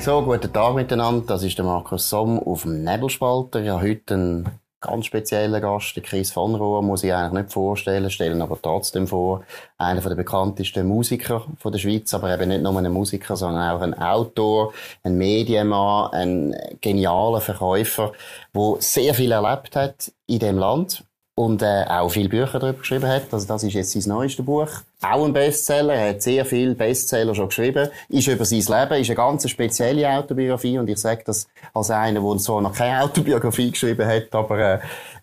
So, guten Tag miteinander. Das ist der Markus Somm auf dem Nebelspalter. Ich habe heute einen ganz speziellen Gast, den Chris von Rohr, muss ich eigentlich nicht vorstellen, stellen aber trotzdem vor. Einer der bekanntesten Musiker von der Schweiz, aber eben nicht nur ein Musiker, sondern auch ein Autor, ein Medienmann, ein genialer Verkäufer, der sehr viel erlebt hat in dem Land und äh, auch viele Bücher darüber geschrieben hat. Also das ist jetzt sein neuestes Buch. Auch ein Bestseller. Er hat sehr viele Bestseller schon geschrieben. Ist über sein Leben, ist eine ganz spezielle Autobiografie und ich sage das als einer, der so noch keine Autobiografie geschrieben hat, aber äh,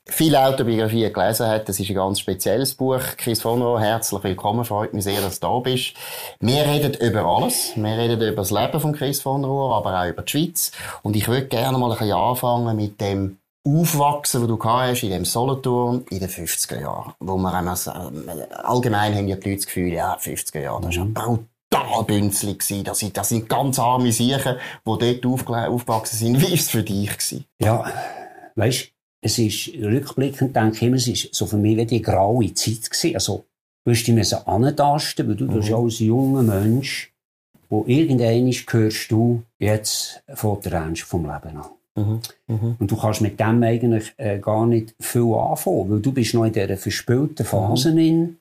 viele Autobiografien gelesen hat. Das ist ein ganz spezielles Buch. Chris von Rohr, herzlich willkommen. Freut mich sehr, dass du da bist. Wir reden über alles. Wir reden über das Leben von Chris von Rohr, aber auch über die Schweiz. Und ich würde gerne mal ein bisschen anfangen mit dem Aufwachsen, wo du hast in dem Solothurn in den 50er Jahren. Wo man einmal, allgemein haben ja die Leute das Gefühl, ja, 50er Jahre, das war ja brutal bünzlig gewesen. Das sind, das sind ganz arme Siechen, die dort aufgewachsen sind. Wie war es für dich gewesen? Ja, weißt, es ist, rückblickend denke ich immer, es ist so für mich wie die graue Zeit gewesen. Also, du musst dich müssen antasten, weil du, mhm. du als junger Mensch, wo irgendwann gehörst du jetzt von der Ernst vom Leben an. Mhm. Mhm. Und du kannst mit dem eigentlich äh, gar nicht viel anfangen, weil du bist noch in dieser verspülten Phase mhm. in,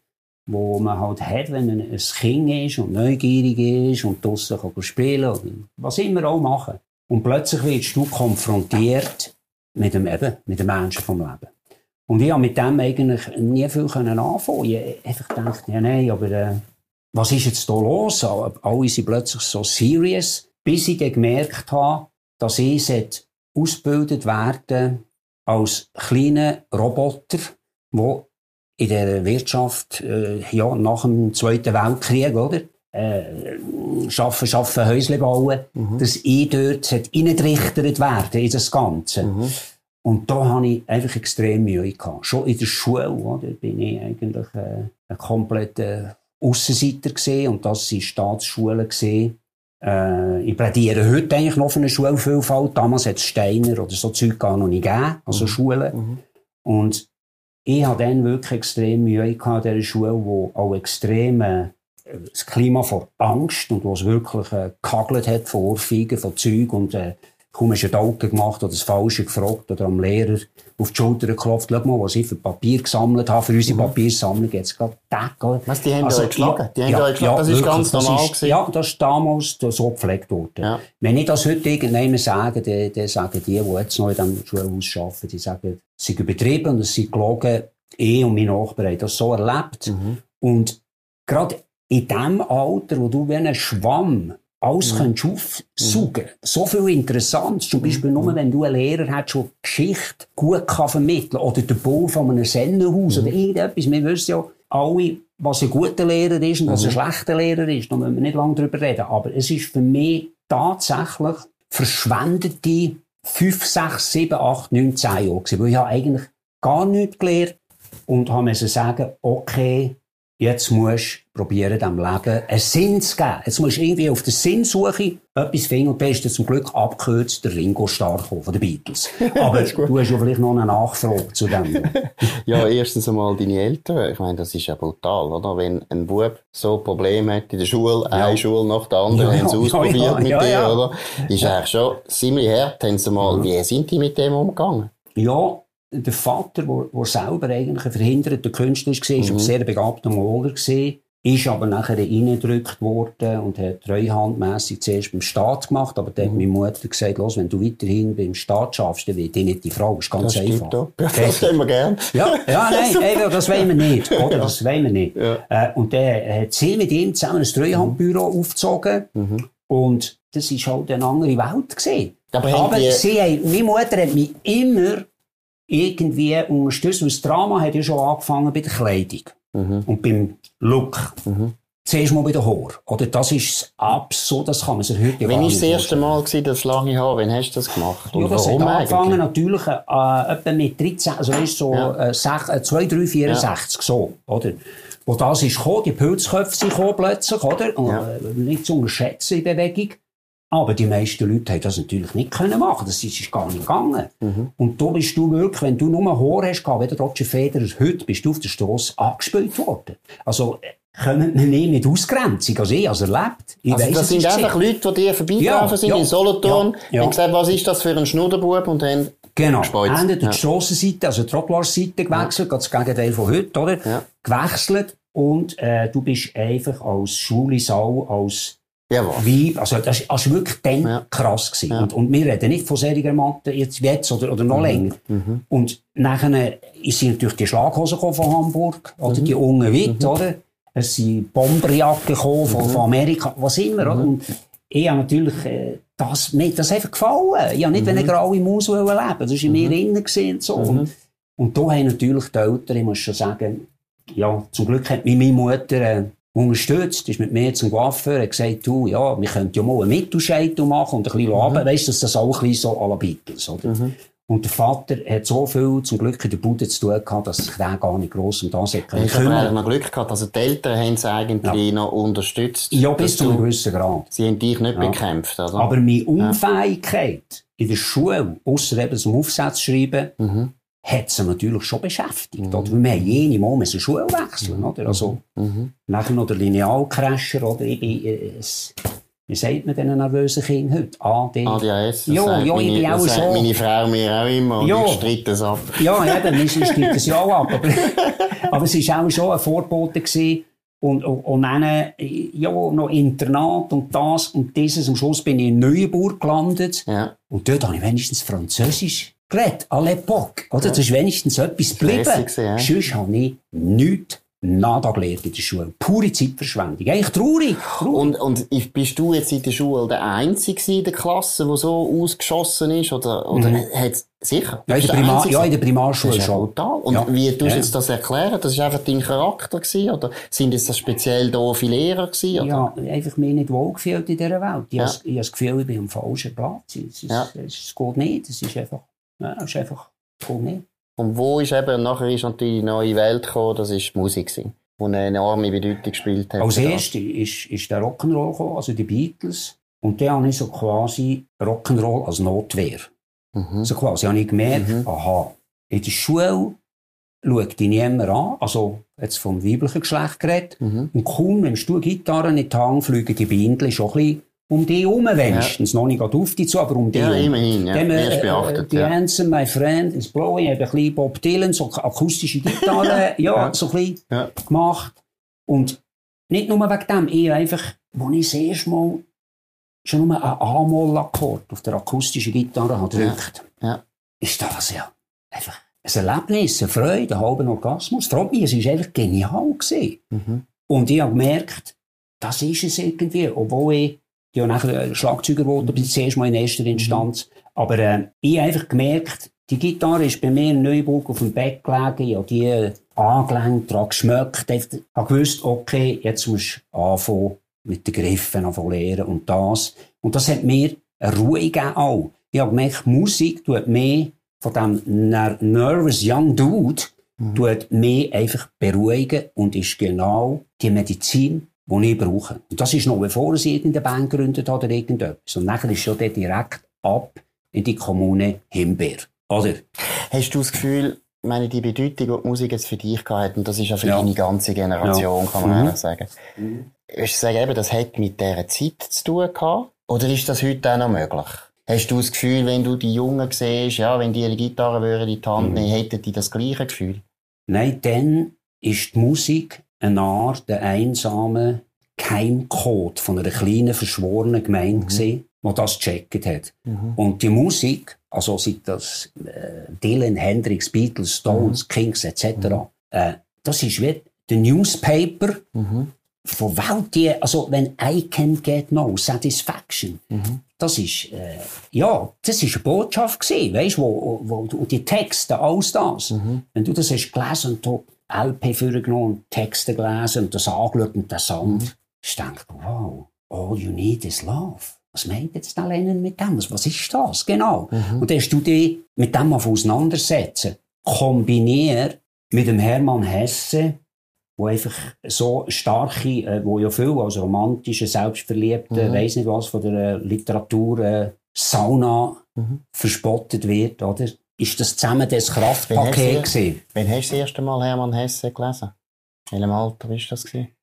wo man halt hat, wenn man ein Kind ist und neugierig ist und draussen kann spielen oder was immer auch machen. Und plötzlich wirst du konfrontiert mit dem, eben, mit dem Menschen vom Leben. Und ich habe mit dem eigentlich nie viel anfangen Ich einfach gedacht, ja, nein, aber äh, was ist jetzt da los? Alle sind plötzlich so serious, bis ich dann gemerkt habe, dass ich ausgebildet werden als kleiner Roboter, wo in der Wirtschaft äh, ja, nach dem Zweiten Weltkrieg, oder? Äh, schaffen, schaffen, Häusle bauen, mhm. dass ich dort reingerichtet werden in das Ganze. Mhm. Und da habe ich einfach extrem Mühe gehabt. Schon in der Schule, oder, bin ich eigentlich äh, ein kompletter Aussenseiter gesehen und das waren Staatsschulen gesehen. Äh, ich plädiere heute eigentlich noch für eine Schulvielfalt. Damals hat es Steiner oder so Zeug gar noch nicht gegeben, also mhm. Schulen. Mhm. Und ich hatte dann wirklich extrem Mühe gehabt in dieser Schule, wo auch extrem äh, das Klima von Angst und wo es wirklich äh, gehagelt hat von Ohrfeigen, von Zeug und äh, kaum hast du einen Augen gemacht oder das Falsche gefragt oder am Lehrer auf die Schulter geklopft. Schau mal, was ich für Papier gesammelt habe, für unsere mhm. Papiersammlung jetzt gerade Tag. Was, die haben also, euch geschlagen? Die haben ja, euch geschlagen? das ist ganz normal das ist, Ja, das ist damals so gepflegt worden. Ja. Wenn ich das heute irgendjemandem sage, dann, dann sagen die, die jetzt noch in diesem Schulhaus arbeiten, die sagen, es sind übertrieben und es sind gelogen. Ich und mein Nachbar haben das so erlebt. Mhm. Und gerade in dem Alter, wo du wie ein Schwamm alles mhm. aufsaugen. Mhm. So viel Interessantes. Zum Beispiel nur, mhm. wenn du einen Lehrer hast, der Geschichte gut kann vermitteln oder der Bau von einem Sennenhaus mhm. oder irgendetwas. Wir wissen ja alle, was ein guter Lehrer ist und was ein mhm. schlechter Lehrer ist. Da müssen wir nicht lange drüber reden. Aber es ist für mich tatsächlich verschwendete 5, 6, 7, 8, 9, 10 Jahre gewesen. Weil ich habe eigentlich gar nichts gelernt und habe sagen, okay, jetzt musst du probieren, dem Leben einen Sinn zu geben. Jetzt musst du irgendwie auf der Sinnsuche etwas finden und da ist zum Glück abgekürzt der Ringo Starr von den Beatles. Aber du hast ja vielleicht noch eine Nachfrage zu dem. ja, erstens einmal deine Eltern. Ich meine, das ist ja brutal, oder? Wenn ein Bub so Probleme hat in der Schule, ja. eine Schule nach der anderen, ja, haben sie ja, ausprobiert ja, mit dir, oder? Ist eigentlich schon ziemlich hart. Haben sie mal, wie sind die mit dem umgegangen? Ja, der Vater, der selber eigentlich ein verhinderter Künstler war, mhm. war ein sehr begabter Maler, ist aber nachher reingedrückt worden und hat treuhandmässig zuerst beim Staat gemacht, aber dann mhm. hat meine Mutter gesagt, los, wenn du weiterhin beim Staat schaffst, dann wird ich nicht die Frau. Das ist ganz das einfach. Doch. Das wollen wir gerne. Ja, ja, nein, eben, das wollen wir nicht, oder? Ja. Das wollen wir nicht. Ja. Äh, und dann hat sie mit ihm zusammen ein Treuhandbüro mhm. aufgezogen mhm. und das war halt eine andere Welt gewesen. Aber, aber sie meine Mutter hat mich immer irgendwie unterstützt. das Drama hat ja schon angefangen bei der Kleidung mhm. und beim Look. Mhm. Zuerst mal bei der Haar. Oder das ist absolut, das kann man sich heute Wann war das erste Mal, gewesen, das lange Haar? Wann hast du das gemacht? Und ja, das warum hat angefangen natürlich äh, etwa mit 13, also weißt, so ja. äh, 6, äh, 2, 3, 64, ja. so, oder? Wo das ist gekommen, die Pilzköpfe sind gekommen plötzlich, oder? Ja. äh, nicht zu unterschätzen in Bewegung. Aber die meisten Leute haben das natürlich nicht können machen. Das ist gar nicht gegangen. Mhm. Und da bist du wirklich, wenn du nur Haar hast, wie der Roger Federer heute, bist du auf der Straße angespielt worden. Also, kommen wir nicht mit Ausgrenzung. Also ich habe es erlebt. Ich Also weiss, das sind einfach gesehen. Leute, die dir vorbeigelaufen Ja, sind ja, in Solothurn, ja, ja. haben gesagt, was ist das für ein Schnudderbub und haben Genau. gespeuzt. Haben die Ja. Strassenseite, also die Trottoirseite gewechselt, ganz das Gegenteil von heute, oder? Ja. Gewechselt und äh, du bist einfach als Schulisau, als Jawohl. Weib, also das war wirklich dann Ja. krass. Gewesen. Ja. Mhm. Und, und wir reden nicht von solchen Matten jetzt, jetzt oder, oder noch länger. Und nachher sind natürlich die Schlaghosen von Hamburg, oder Mhm. die unten Witt, oder? Es sind Bomberjacken von, Mhm. von Amerika, was immer, oder? Und ich habe natürlich äh, das, mir das einfach gefallen. Ich habe nicht, wenn Mhm. eine graue Maus leben Das war in mir innen gewesen und so. Und, und da haben natürlich die Eltern, ich muss schon sagen, ja, zum Glück hat mich meine Mutter äh, unterstützt, ist mit mir zum Coiffeur, hat gesagt, du, ja, wir könnten ja mal einen Mittelscheitel machen und ein bisschen runter, weißt du, dass das auch ein bisschen so à la Beatles, oder? Und der Vater hat so viel zum Glück in der Bude zu tun gehabt, dass sich der gar nicht gross um das aber kümmern. eigentlich noch Glück gehabt. Also die Eltern haben es eigentlich noch unterstützt. Ja, bis zu einem gewissen Grad. Sie haben dich nicht bekämpft, oder? Aber meine Unfähigkeit in der Schule, ausser eben zum Aufsatz schreiben, Mhm. Hat sie natürlich schon beschäftigt. Oder? Weil wir haben jene Mal müssen Schule wechseln. Oder? Also, Mhm. Nachher noch der Linealcrasher, oder? Ich bin, äh, es, wie sagt man diesen nervösen Kindern heute? AD. ADHS. Ja, ja, ich bin auch so. meine Frau mir auch immer und Ja. ich streite es ab. Ja, ist, ist gibt es ja auch ab. Aber, aber es war auch schon ein Vorbote. Gewesen. Und, und, und dann, ja, noch Internat und das und dieses. Am Schluss bin ich in Neuenburg gelandet. Ja. Und dort habe ich wenigstens Französisch geredet. À l'époque. Oder? Das ist wenigstens etwas geblieben. Ja. Sonst habe ich nichts nada gelernt in der Schule. Pure Zeitverschwendung. Eigentlich traurig. traurig. Und, und bist du jetzt in der Schule der Einzige in der Klasse, der so ausgeschossen ist? Oder, oder hat's, sicher? Mhm. ja, in der Primar, ja, in der Das Primarschule ist ja schon. brutal. Und Ja. wie tust du Ja. jetzt das erklären? Das ist einfach dein Charakter gewesen? Oder sind es das speziell doofe Lehrer gewesen? Oder? Ja, einfach mir nicht wohlgefühlt in dieser Welt. Ich, Ja. habe das Gefühl, ich bin am falschen Platz. Es, ist, Ja. es geht nicht. Es ist einfach, ja, es ist einfach, nicht. Und wo ist eben, nachher ist natürlich die neue Welt gekommen, das ist die Musik gewesen, die eine enorme Bedeutung gespielt hat. Als das. erstes ist, ist der Rock'n'Roll gekommen, also die Beatles. Und dann habe ich so quasi Rock'n'Roll als Notwehr. Mhm. So quasi habe ich gemerkt, Mhm. aha, in der Schule schaut dich niemand an, also jetzt vom weiblichen Geschlecht geredet. Mhm. Und kaum nimmst du Gitarre in die Hand, fliegen die Bindel schon ein bisschen um dich herum wenigstens. Noch nicht auf dich zu, aber um dich Ja, herum. immerhin, ja. Wirst äh, beachtet, die ja. Answer, My Friend is Blowing, ich habe ein bisschen Bob Dylan, so akustische Gitarre, ja, Ja. so ein bisschen Ja. gemacht. Und nicht nur wegen dem, eher einfach, als ich das erste Mal schon nur einen A-Moll-Akkord auf der akustischen Gitarre habe gedrückt, Ja. ist das ja einfach ein Erlebnis, eine Freude, ein halber Orgasmus. Freut mich, es war einfach genial. Gewesen. Mhm. Und ich habe gemerkt, das ist es irgendwie, obwohl ich ja nachher Schlagzeuger wurde, bis zuerst mal in erster Instanz. Aber äh, ich habe einfach gemerkt, die Gitarre ist bei mir in Neuburg auf dem Bett gelegen, ich habe die äh, angelenkt, daran geschmeckt, Ich habe gewusst, okay, jetzt musst du anfangen mit den Griffen anfangen lernen und das. Und das hat mir eine Ruhe gegeben auch. Ich habe gemerkt, Musik tut mehr von dem ner nervous young dude, tut mich einfach beruhigen und ist genau die Medizin, die ich brauche. Und das ist noch bevor sie irgendeine Band gegründet hat oder irgendetwas. Und nachher ist schon der direkt ab in die Kommune Himbeer. Oder? Hast du das Gefühl, meine, die Bedeutung, die die Musik jetzt für dich gehabt hat, und das ist ja für Ja. deine ganze Generation, kann man Mhm. ehrlich sagen. Würdest du sagen, eben, das hat mit dieser Zeit zu tun gehabt? Oder ist das heute auch noch möglich? Hast du das Gefühl, wenn du die Jungen siehst, ja, wenn die eine Gitarre würden in die Mhm. Hand nehmen, hätten die das gleiche Gefühl? Nein, dann ist die Musik eine Art der einsame Keimcode von einer kleinen, verschworenen Gemeinde gewesen, die das gecheckt hat. Und die Musik, also sei das äh, Dylan, Hendrix, Beatles, Stones, Kings etc., äh, das ist wie der Newspaper von Welt, die, also wenn I can get no satisfaction, das ist, äh, ja, das ist eine Botschaft gewesen, weißt, wo, wo, wo die Texte, alles das. Wenn du das hast gelesen und du LP vorgenommen, Texte gelesen und das angeschaut und das Sound, ich denke, wow, all you need is love. Was meint jetzt der Lennon mit dem? Was ist das? Genau. Und dann hast du dich mit dem auf auseinandersetzen. Kombinier mit dem Hermann Hesse, wo einfach so starke, äh, wo ja viel als romantische, selbstverliebte, Mhm. weiss nicht was von der äh, Literatur, äh, Sauna Mhm. verspottet wird, oder? Ist das zusammen das Kraftpaket gewesen? Wann hast du das erste Mal Hermann Hesse gelesen? In welchem Alter war das? Gewesen?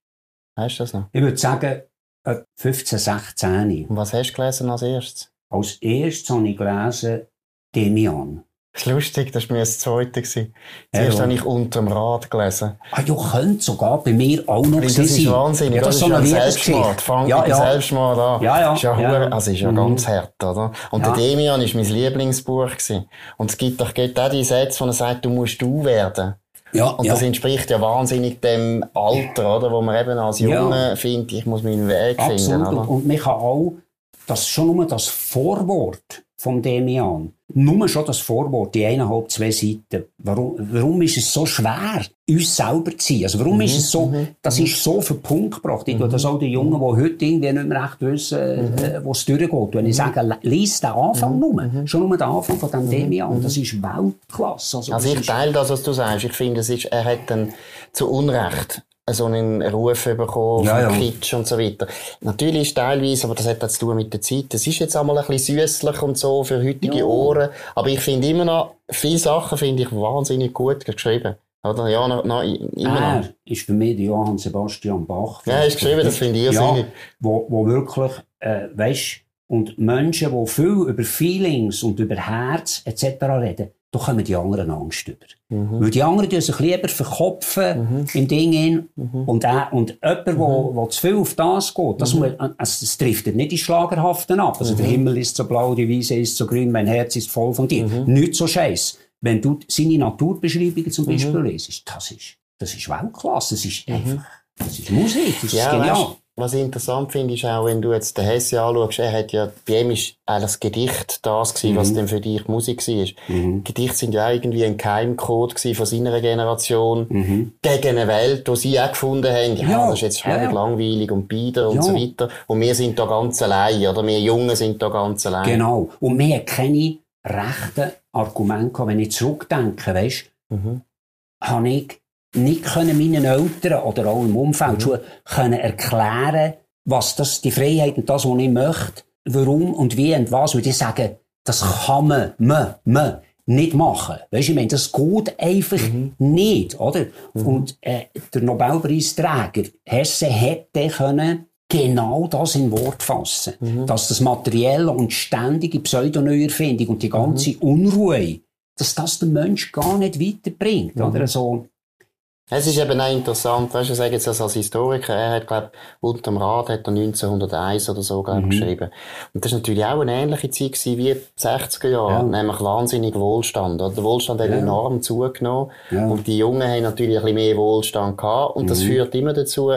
Weißt du das noch? Ich würde sagen, etwa 15, 16. Und was hast du gelesen als erstes? Als erstes habe ich gelesen Demian. Das ist lustig, das war mir das zweite. gewesen. Ja, Zuerst ja. habe ich «Unterm Rad» gelesen. Ah, ja, könnte sogar bei mir auch noch Das gewesen ist sein. wahnsinnig, Ja, oder? das ist so ja eine ein. Selbstmord. Fang Ja, dem ja. Selbstmord an. Ja, ja. Ist ja, Ja. also ist ja Mhm. ganz hart, oder? Und Ja. der Demian ist mein Lieblingsbuch gewesen. Und es gibt doch geht auch die Sätze, wo er sagt, du musst du werden. Ja, Und ja. das entspricht ja wahnsinnig dem Alter, oder? Wo man eben als Ja. Junge findet, ich muss meinen Weg Absolut. finden, Und, oder? und man kann auch, das schon nur das Vorwort vom Demian, nur schon das Vorwort, die eineinhalb, zwei Seiten, warum, warum ist es so schwer, uns selber zu sein? Also warum Mhm, ist es so, das ist so auf den Punkt gebracht. Ich tue das auch den Jungen, die heute irgendwie nicht mehr recht wissen, Mhm. äh, wo es durchgeht. Wenn ich sage, lies den Anfang nur, schon nur den Anfang von dem Demian, das ist Weltklasse. Also, Mhm. Also ich teile das, was du sagst. Ich finde, es ist, er hat dann zu Unrecht so einen Ruf bekommen Ja, von ja. Kitsch und so weiter. Natürlich ist teilweise, aber das hat auch zu tun mit der Zeit. Das ist jetzt einmal ein bisschen süßlich und so für heutige Ja. Ohren. Aber ich finde immer noch, viele Sachen finde ich wahnsinnig gut geschrieben. Oder? Ja, noch, noch, immer noch. Er ist für mich der Johann Sebastian Bach. Ja, er ist geschrieben, das finde ich irrsinnig. Ja, wo, wo wirklich, äh, weisst, und Menschen, die viel über Feelings und über Herz etc. reden, da kommen die anderen Angst über. Mhm. Weil die anderen tun sich lieber verkopfen im Ding hin. Mhm. Und, äh, und jemand, wo, wo zu viel auf das geht, das, muss, also, das trifft nicht die Schlagerhaften ab. Also der Mhm. Himmel ist so blau, die Wiese ist so grün, mein Herz ist voll von dir. Mhm. Nicht so scheiß. Wenn du seine Naturbeschreibungen zum Beispiel lesest, das ist, das ist Weltklasse. Das ist einfach, das ist Musik, das ist Mhm. Ja, genial. weißt, was ich interessant finde, ist auch, wenn du jetzt den Hesse anschaust, er hat ja, bei ihm ist eigentlich das Gedicht das gewesen, was denn für dich Musik war. Mhm. Gedichte sind ja irgendwie ein Keimcode von seiner Generation Mhm. gegen eine Welt, die sie auch gefunden haben. Ja, Ja, das ist jetzt schwer ja. langweilig und bieder und Ja. so weiter. Und wir sind da ganz allein, oder? Wir Jungen sind da ganz allein. Genau. Und wir haben keine rechten Argumente gehabt. Wenn ich zurückdenke, weisst, Mhm. habe ich nicht können meinen Eltern oder auch im Umfeld schon können erklären, was das, die Freiheit und das, was ich möchte, warum und wie und was. Und die sagen, das kann man, man, man nicht machen. Weisst, ich meine, das geht einfach nicht, oder? Und äh, der Nobelpreisträger Hesse hätte können genau das in Wort fassen. Dass das materielle und ständige Pseudoneuerfindung und die ganze Unruhe, dass das den Mensch gar nicht weiterbringt, oder? Also, Es ist eben auch interessant, weißt du, ich sage jetzt das als Historiker, er hat, glaub, unterm Rad hat er 1901 oder so, glaub, Mhm. geschrieben. Und das ist natürlich auch eine ähnliche Zeit gewesen wie die 60er Jahre, Ja. nämlich wahnsinnig Wohlstand. Der Wohlstand hat Ja. enorm zugenommen. Ja. Und die Jungen haben natürlich ein bisschen mehr Wohlstand gehabt. Und das Mhm. führt immer dazu,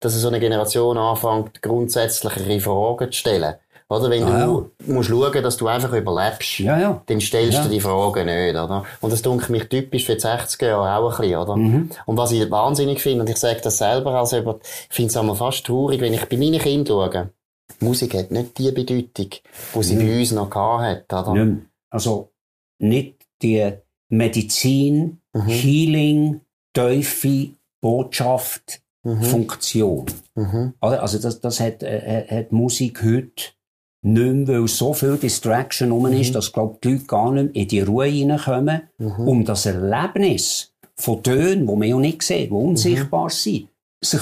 dass so eine Generation anfängt, grundsätzlichere Fragen zu stellen. Oder wenn Ah, du musst schauen, dass du einfach überlebst, ja, ja. dann stellst Ja. du die Fragen nicht, oder? Und das dunkelt mich typisch für die 60er Jahre auch ein bisschen, oder? Mhm. Und was ich wahnsinnig finde, und ich sage das selber als über, ich finde es einmal fast traurig, wenn ich bei meinen Kindern schaue, Musik hat nicht die Bedeutung, die sie bei uns noch gehabt hat, oder? Nicht. Also, nicht die Medizin, Mhm. Healing, Teufel, Botschaft, Mhm. Funktion. Mhm. Also, das, das hat, äh, hat Musik heute nicht mehr, weil so viel Distraction rum ist, Mhm. dass, glaub, die Leute gar nicht mehr in die Ruhe reinkommen, Mhm. um das Erlebnis von Tönen, die man ja nicht sieht, die Mhm. unsichtbar sind, sich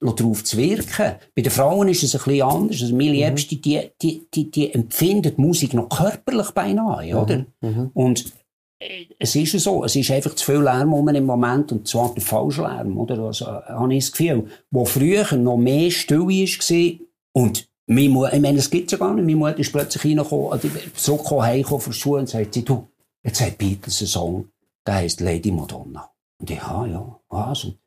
darauf zu wirken. Bei den Frauen ist es ein bisschen anders. Also meine Liebste, die, die, die, die empfindet Musik noch körperlich beinahe, oder? Mhm. Und äh, es ist so, es ist einfach zu viel Lärm rum im Moment und zwar der falsche Lärm, oder? Also, äh, habe ich das Gefühl. Wo früher noch mehr Stille war und meine Mutter, ich meine, das gibt's ja gar nicht. Meine Mutter ist plötzlich reingekommen, oder zurückgekommen, heimgekommen von Schule und sagt, sie, du, jetzt hat Beatles einen Song, der heisst Lady Madonna. Und ich, ah, ja, was? Und,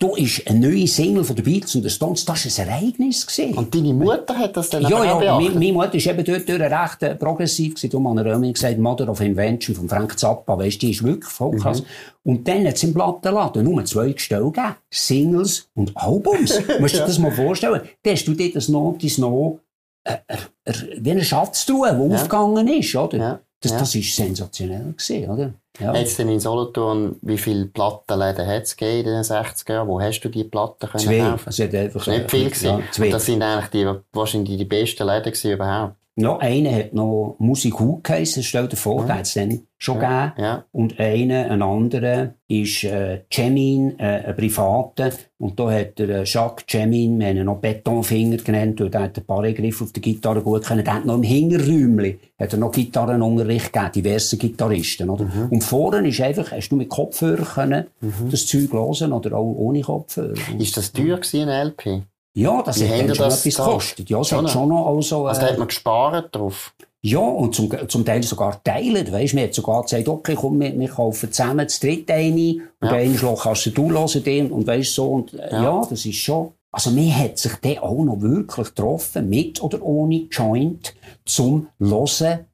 da ist eine neue Single von den Beatles und der Stones, das war ein Ereignis. Gewesen. Und deine Mutter hat das dann Ja, auch ja, meine, meine Mutter ist eben dort durch recht äh, progressiv gewesen. Darum habe ich immer gesagt, Mother of Invention von Frank Zappa, weisst, die ist wirklich voll krass. Mhm. Und dann hat es im Plattenladen nur zwei Gestelle gegeben. Singles und Albums. Musst du dir das mal vorstellen? Dann hast du dort das Notice noch, äh, äh, äh, wie eine Schatztruhe, die Ja. aufgegangen ist, oder? Ja, Das, ja. das ist sensationell gewesen, oder? Ja. Jetzt in Solothurn, wie viele Plattenläden hat es in den 60er Jahren? Wo hast du die Platten können Zwei. kaufen? Es hat einfach, nicht viel gewesen. Ja, zwei. Und das sind eigentlich die, wahrscheinlich die besten Läden überhaupt. Ja, einer hat noch Musik Hu geheissen, stell dir vor, ja. es dann schon Ja. gegeben. Ja. Und einer, ein anderer, ist äh, Cemin, äh, ein Privater. Und da hat der äh, Jacques Cemin, wir haben ihn noch Betonfinger genannt, weil der hat ein paar Griffe auf der Gitarre gut können. Der hat noch im Hinterräumchen hat er noch Gitarrenunterricht gegeben, diverse Gitarristen. Oder? Und vorne ist einfach, hast du mit Kopfhörer können das Zeug hören oder auch ohne Kopfhörer. Ist das teuer gewesen, ein LP? Ja, das Wie hat dann schon etwas gekostet. Ja, Schon, hat schon noch also, Also da äh, hat man gespart drauf. ja, und zum, zum Teil sogar teilen. Weisst, man hat sogar gesagt, okay, komm, wir, wir kaufen zusammen das dritte eine, und Ja. einen Schlag kannst du hören, den, und weisst so, und, äh, Ja. ja. das ist schon, also man hat sich dann auch noch wirklich getroffen, mit oder ohne Joint, zum Hören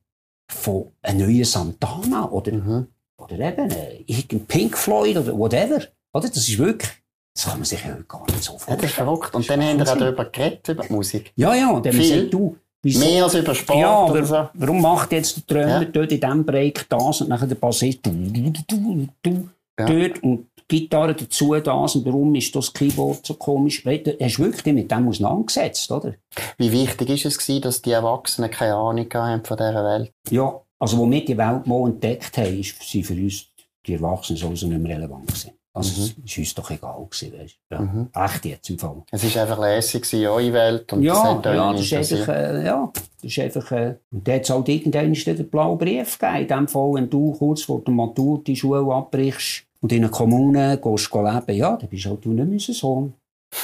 von einem neuen Santana, oder, Mhm. oder eben, äh, Pink Floyd, oder whatever. Oder, das ist wirklich, das kann man sich ja gar nicht so Ja, das ist vorstellen. verrückt. Und dann haben wir auch darüber geredet, über die Musik. Ja, ja, und dann Viel. du, wieso, Mehr als über Sport ja, oder so. warum macht jetzt der Trömer Ja. dort in diesem Break das und nachher der Bassist du, du, du, du, du, Ja. dort und die Gitarre dazu das und warum ist das Keyboard so komisch? Weißt Du hast wirklich mit dem auseinandergesetzt, oder? Wie wichtig ist es gewesen, dass die Erwachsenen keine Ahnung haben von dieser Welt? Ja, also wo wir die Welt mal entdeckt haben, ist sie für uns, die Erwachsenen, sowieso nicht mehr relevant gewesen. Also es ist uns doch egal gewesen, weißt. Ja. Mhm. Echt jetzt im Fall. Es ist einfach lässig eure Welt. Und das Ja, hat euch ja, das ist einfach, äh, ja, das ist einfach, äh, und da hat es halt irgendwann dann den blauen Brief gegeben. In dem Fall, wenn du kurz vor der Matur die Schule abbrichst und in einer Kommune gehst leben, ja, dann bist halt du nicht mehr Sohn.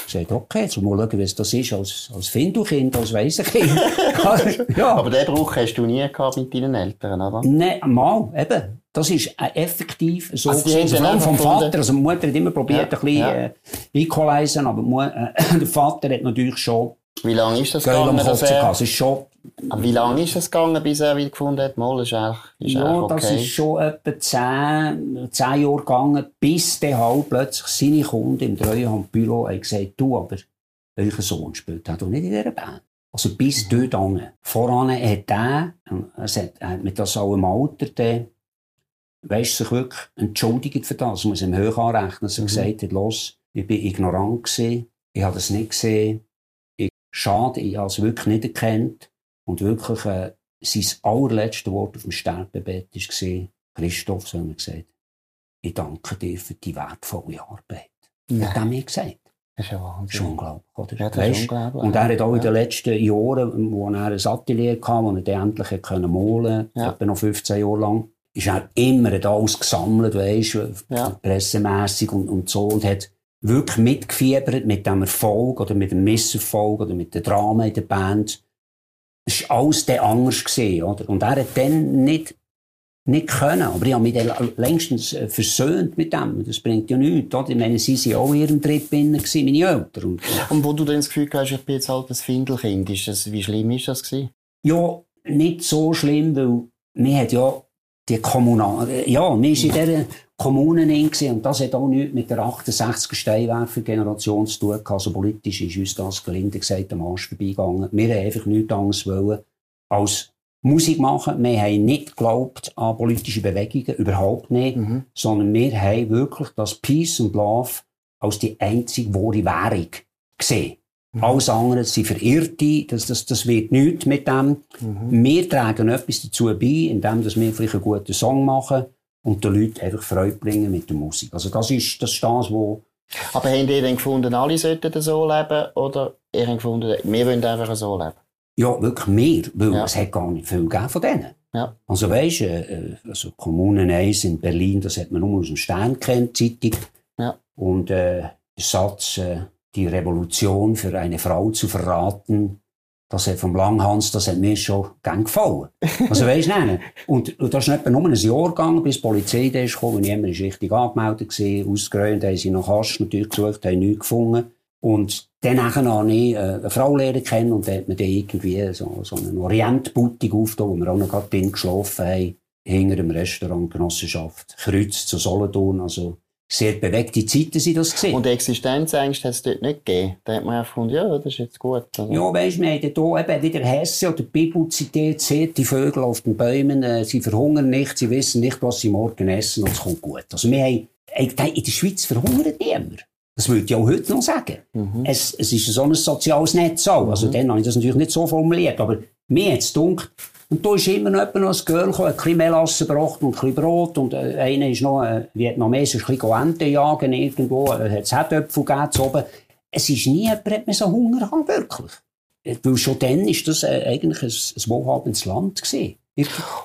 Ich sagte, okay, jetzt mal schauen, was das ist, als, als Findelkind, als Weisenkind. ja. Aber den Brauch hast du nie gehabt mit deinen Eltern, oder? Nein, mal, eben. Das ist äh, effektiv so. Also gewesen. dann vom Vater. Also die Mutter hat immer probiert, Ja, ein bisschen ja. äh, aber äh, der Vater hat natürlich schon Wie lange ist das gegangen? Es ist schon Aber wie lange ist es gegangen, bis er wieder gefunden hat, mal, ist eigentlich, ist Ja, eigentlich das okay. ist schon etwa zehn, zehn Jahre gegangen, bis dann halt plötzlich seine Kunden im Treuhandbüro haben gesagt, du, aber euer Sohn spielt auch nicht in dieser Band. Also bis dort an. Voran hat er, es hat, hat mit das auch im Alter, dann, weisst, sich wirklich entschuldigt für das, muss ihm hoch anrechnen, dass er Mhm. gesagt hat, los, ich bin ignorant gewesen, ich habe das nicht gesehen, ich, schade, ich habe es wirklich nicht erkannt und wirklich, äh, sein allerletztes Wort auf dem Sterbebett war, Christoph, so haben wir gesagt, ich danke dir für die wertvolle Arbeit. Ja. Hat er mir gesagt. Das ist ja Wahnsinn. Schon unglaublich, oder? Ja, das ist Weisst, unglaublich. und er hat auch in den letzten Jahren, wo er ein Atelier hatte, wo er endlich malen Ja. etwa noch 15 Jahre lang, ist er immer hat alles gesammelt, weisst, Ja. pressemässig und, und so, und hat wirklich mitgefiebert mit dem Erfolg oder mit dem Misserfolg oder mit dem Drama in der Band. Es war alles dann anders gewesen, oder? Und er hat dann nicht, nicht können, aber ich habe mich dann längstens äh, versöhnt mit dem. Das bringt ja nichts, oder? Ich meine, sie waren auch in ihrem Trip drin, meine Eltern. Und, Und wo du dann das Gefühl hast, ich bin jetzt halt ein Findelkind, ist das, wie schlimm ist das gewesen? Ja, nicht so schlimm, weil wir hat ja die Kommunal, ja, wir waren in dieser Kommune drin und das hat auch nichts mit der 68er Steinwerfer-Generation zu tun. Also politisch ist uns das gelinde gesagt am Arsch vorbeigegangen. Wir haben einfach nichts anderes wollen als Musik machen. Wir haben nicht geglaubt an politische Bewegungen, überhaupt nicht, Mhm. sondern wir haben wirklich das Peace und Love als die einzige wahre Währung gesehen. Mhm. Alles andere sind Verirrte, das, das, das wird nichts mit dem. Mhm. Wir tragen etwas dazu bei, indem dass wir vielleicht einen guten Song machen und den Leuten einfach Freude bringen mit der Musik. Also das ist das, ist das wo Aber habt ihr dann gefunden, alle sollten so leben? Oder ihr habt gefunden, wir wollen einfach so leben? ja wirklich mehr, weil Ja. es hat gar nicht viel gegeben von denen. Ja. Also weisst, äh, äh, also Kommune 1 in Berlin, das hat man nur aus dem Stern kennt, Zeitung. Ja. Und äh, der Satz, äh, die Revolution für eine Frau zu verraten, das hat vom Langhans, das hat mir schon gern gefallen. Also weisst du, nicht? und, und das ist etwa nur ein Jahr gegangen, bis die Polizei da ist gekommen, niemand ist richtig angemeldet gewesen, ausgeräumt, haben sie nach Hasch natürlich gesucht, haben nichts gefunden. Und dann habe ich äh, eine Frau lernen kennen und da hat man dann irgendwie so, so eine Orientboutique aufgetan, wo wir auch noch gerade drin geschlafen haben, hinter dem Restaurant Genossenschaft, Kreuz zu Solothurn, also sehr bewegte Zeiten sind das gesehen. Und Existenzängste hat es dort nicht gegeben. Da hat man einfach gefunden, ja, das ist jetzt gut. Also, Ja, weisst, wir haben hier eben wieder Hesse oder die Bibel zitiert, seht die Vögel auf den Bäumen, äh, sie verhungern nicht, sie wissen nicht, was sie morgen essen und es kommt gut. Also wir haben, in der Schweiz verhungert niemand. Das würde ich auch heute noch sagen. Mhm. Es, es ist so ein soziales Netz auch. Also dann habe ich das natürlich nicht so formuliert, aber Mir hat es gedacht, und da ist immer noch noch ein Girl gekommen, ein bisschen Melasse gebracht und ein bisschen Brot. Und äh, einer ist noch, äh, Vietnames, ein bisschen Ente jagen irgendwo, äh, hat es Herdöpfel gegeben oben. Es ist nie jemand, hat so Hunger haben, wirklich. Weil schon dann ist das eigentlich ein, ein wohlhabendes Land gewesen.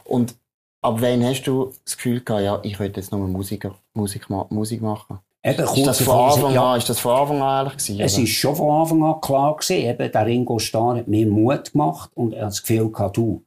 Und ab wann hast du das Gefühl gehabt, ja, ich will jetzt nur Musiker, Musik, Musik machen? Eben, ist, das von Anfang ja, an, ist das von Anfang an ehrlich gewesen? Es ist schon von Anfang an klar gewesen. Eben, der Ringo Starr hat mir Mut gemacht und er hat das Gefühl gehabt, du,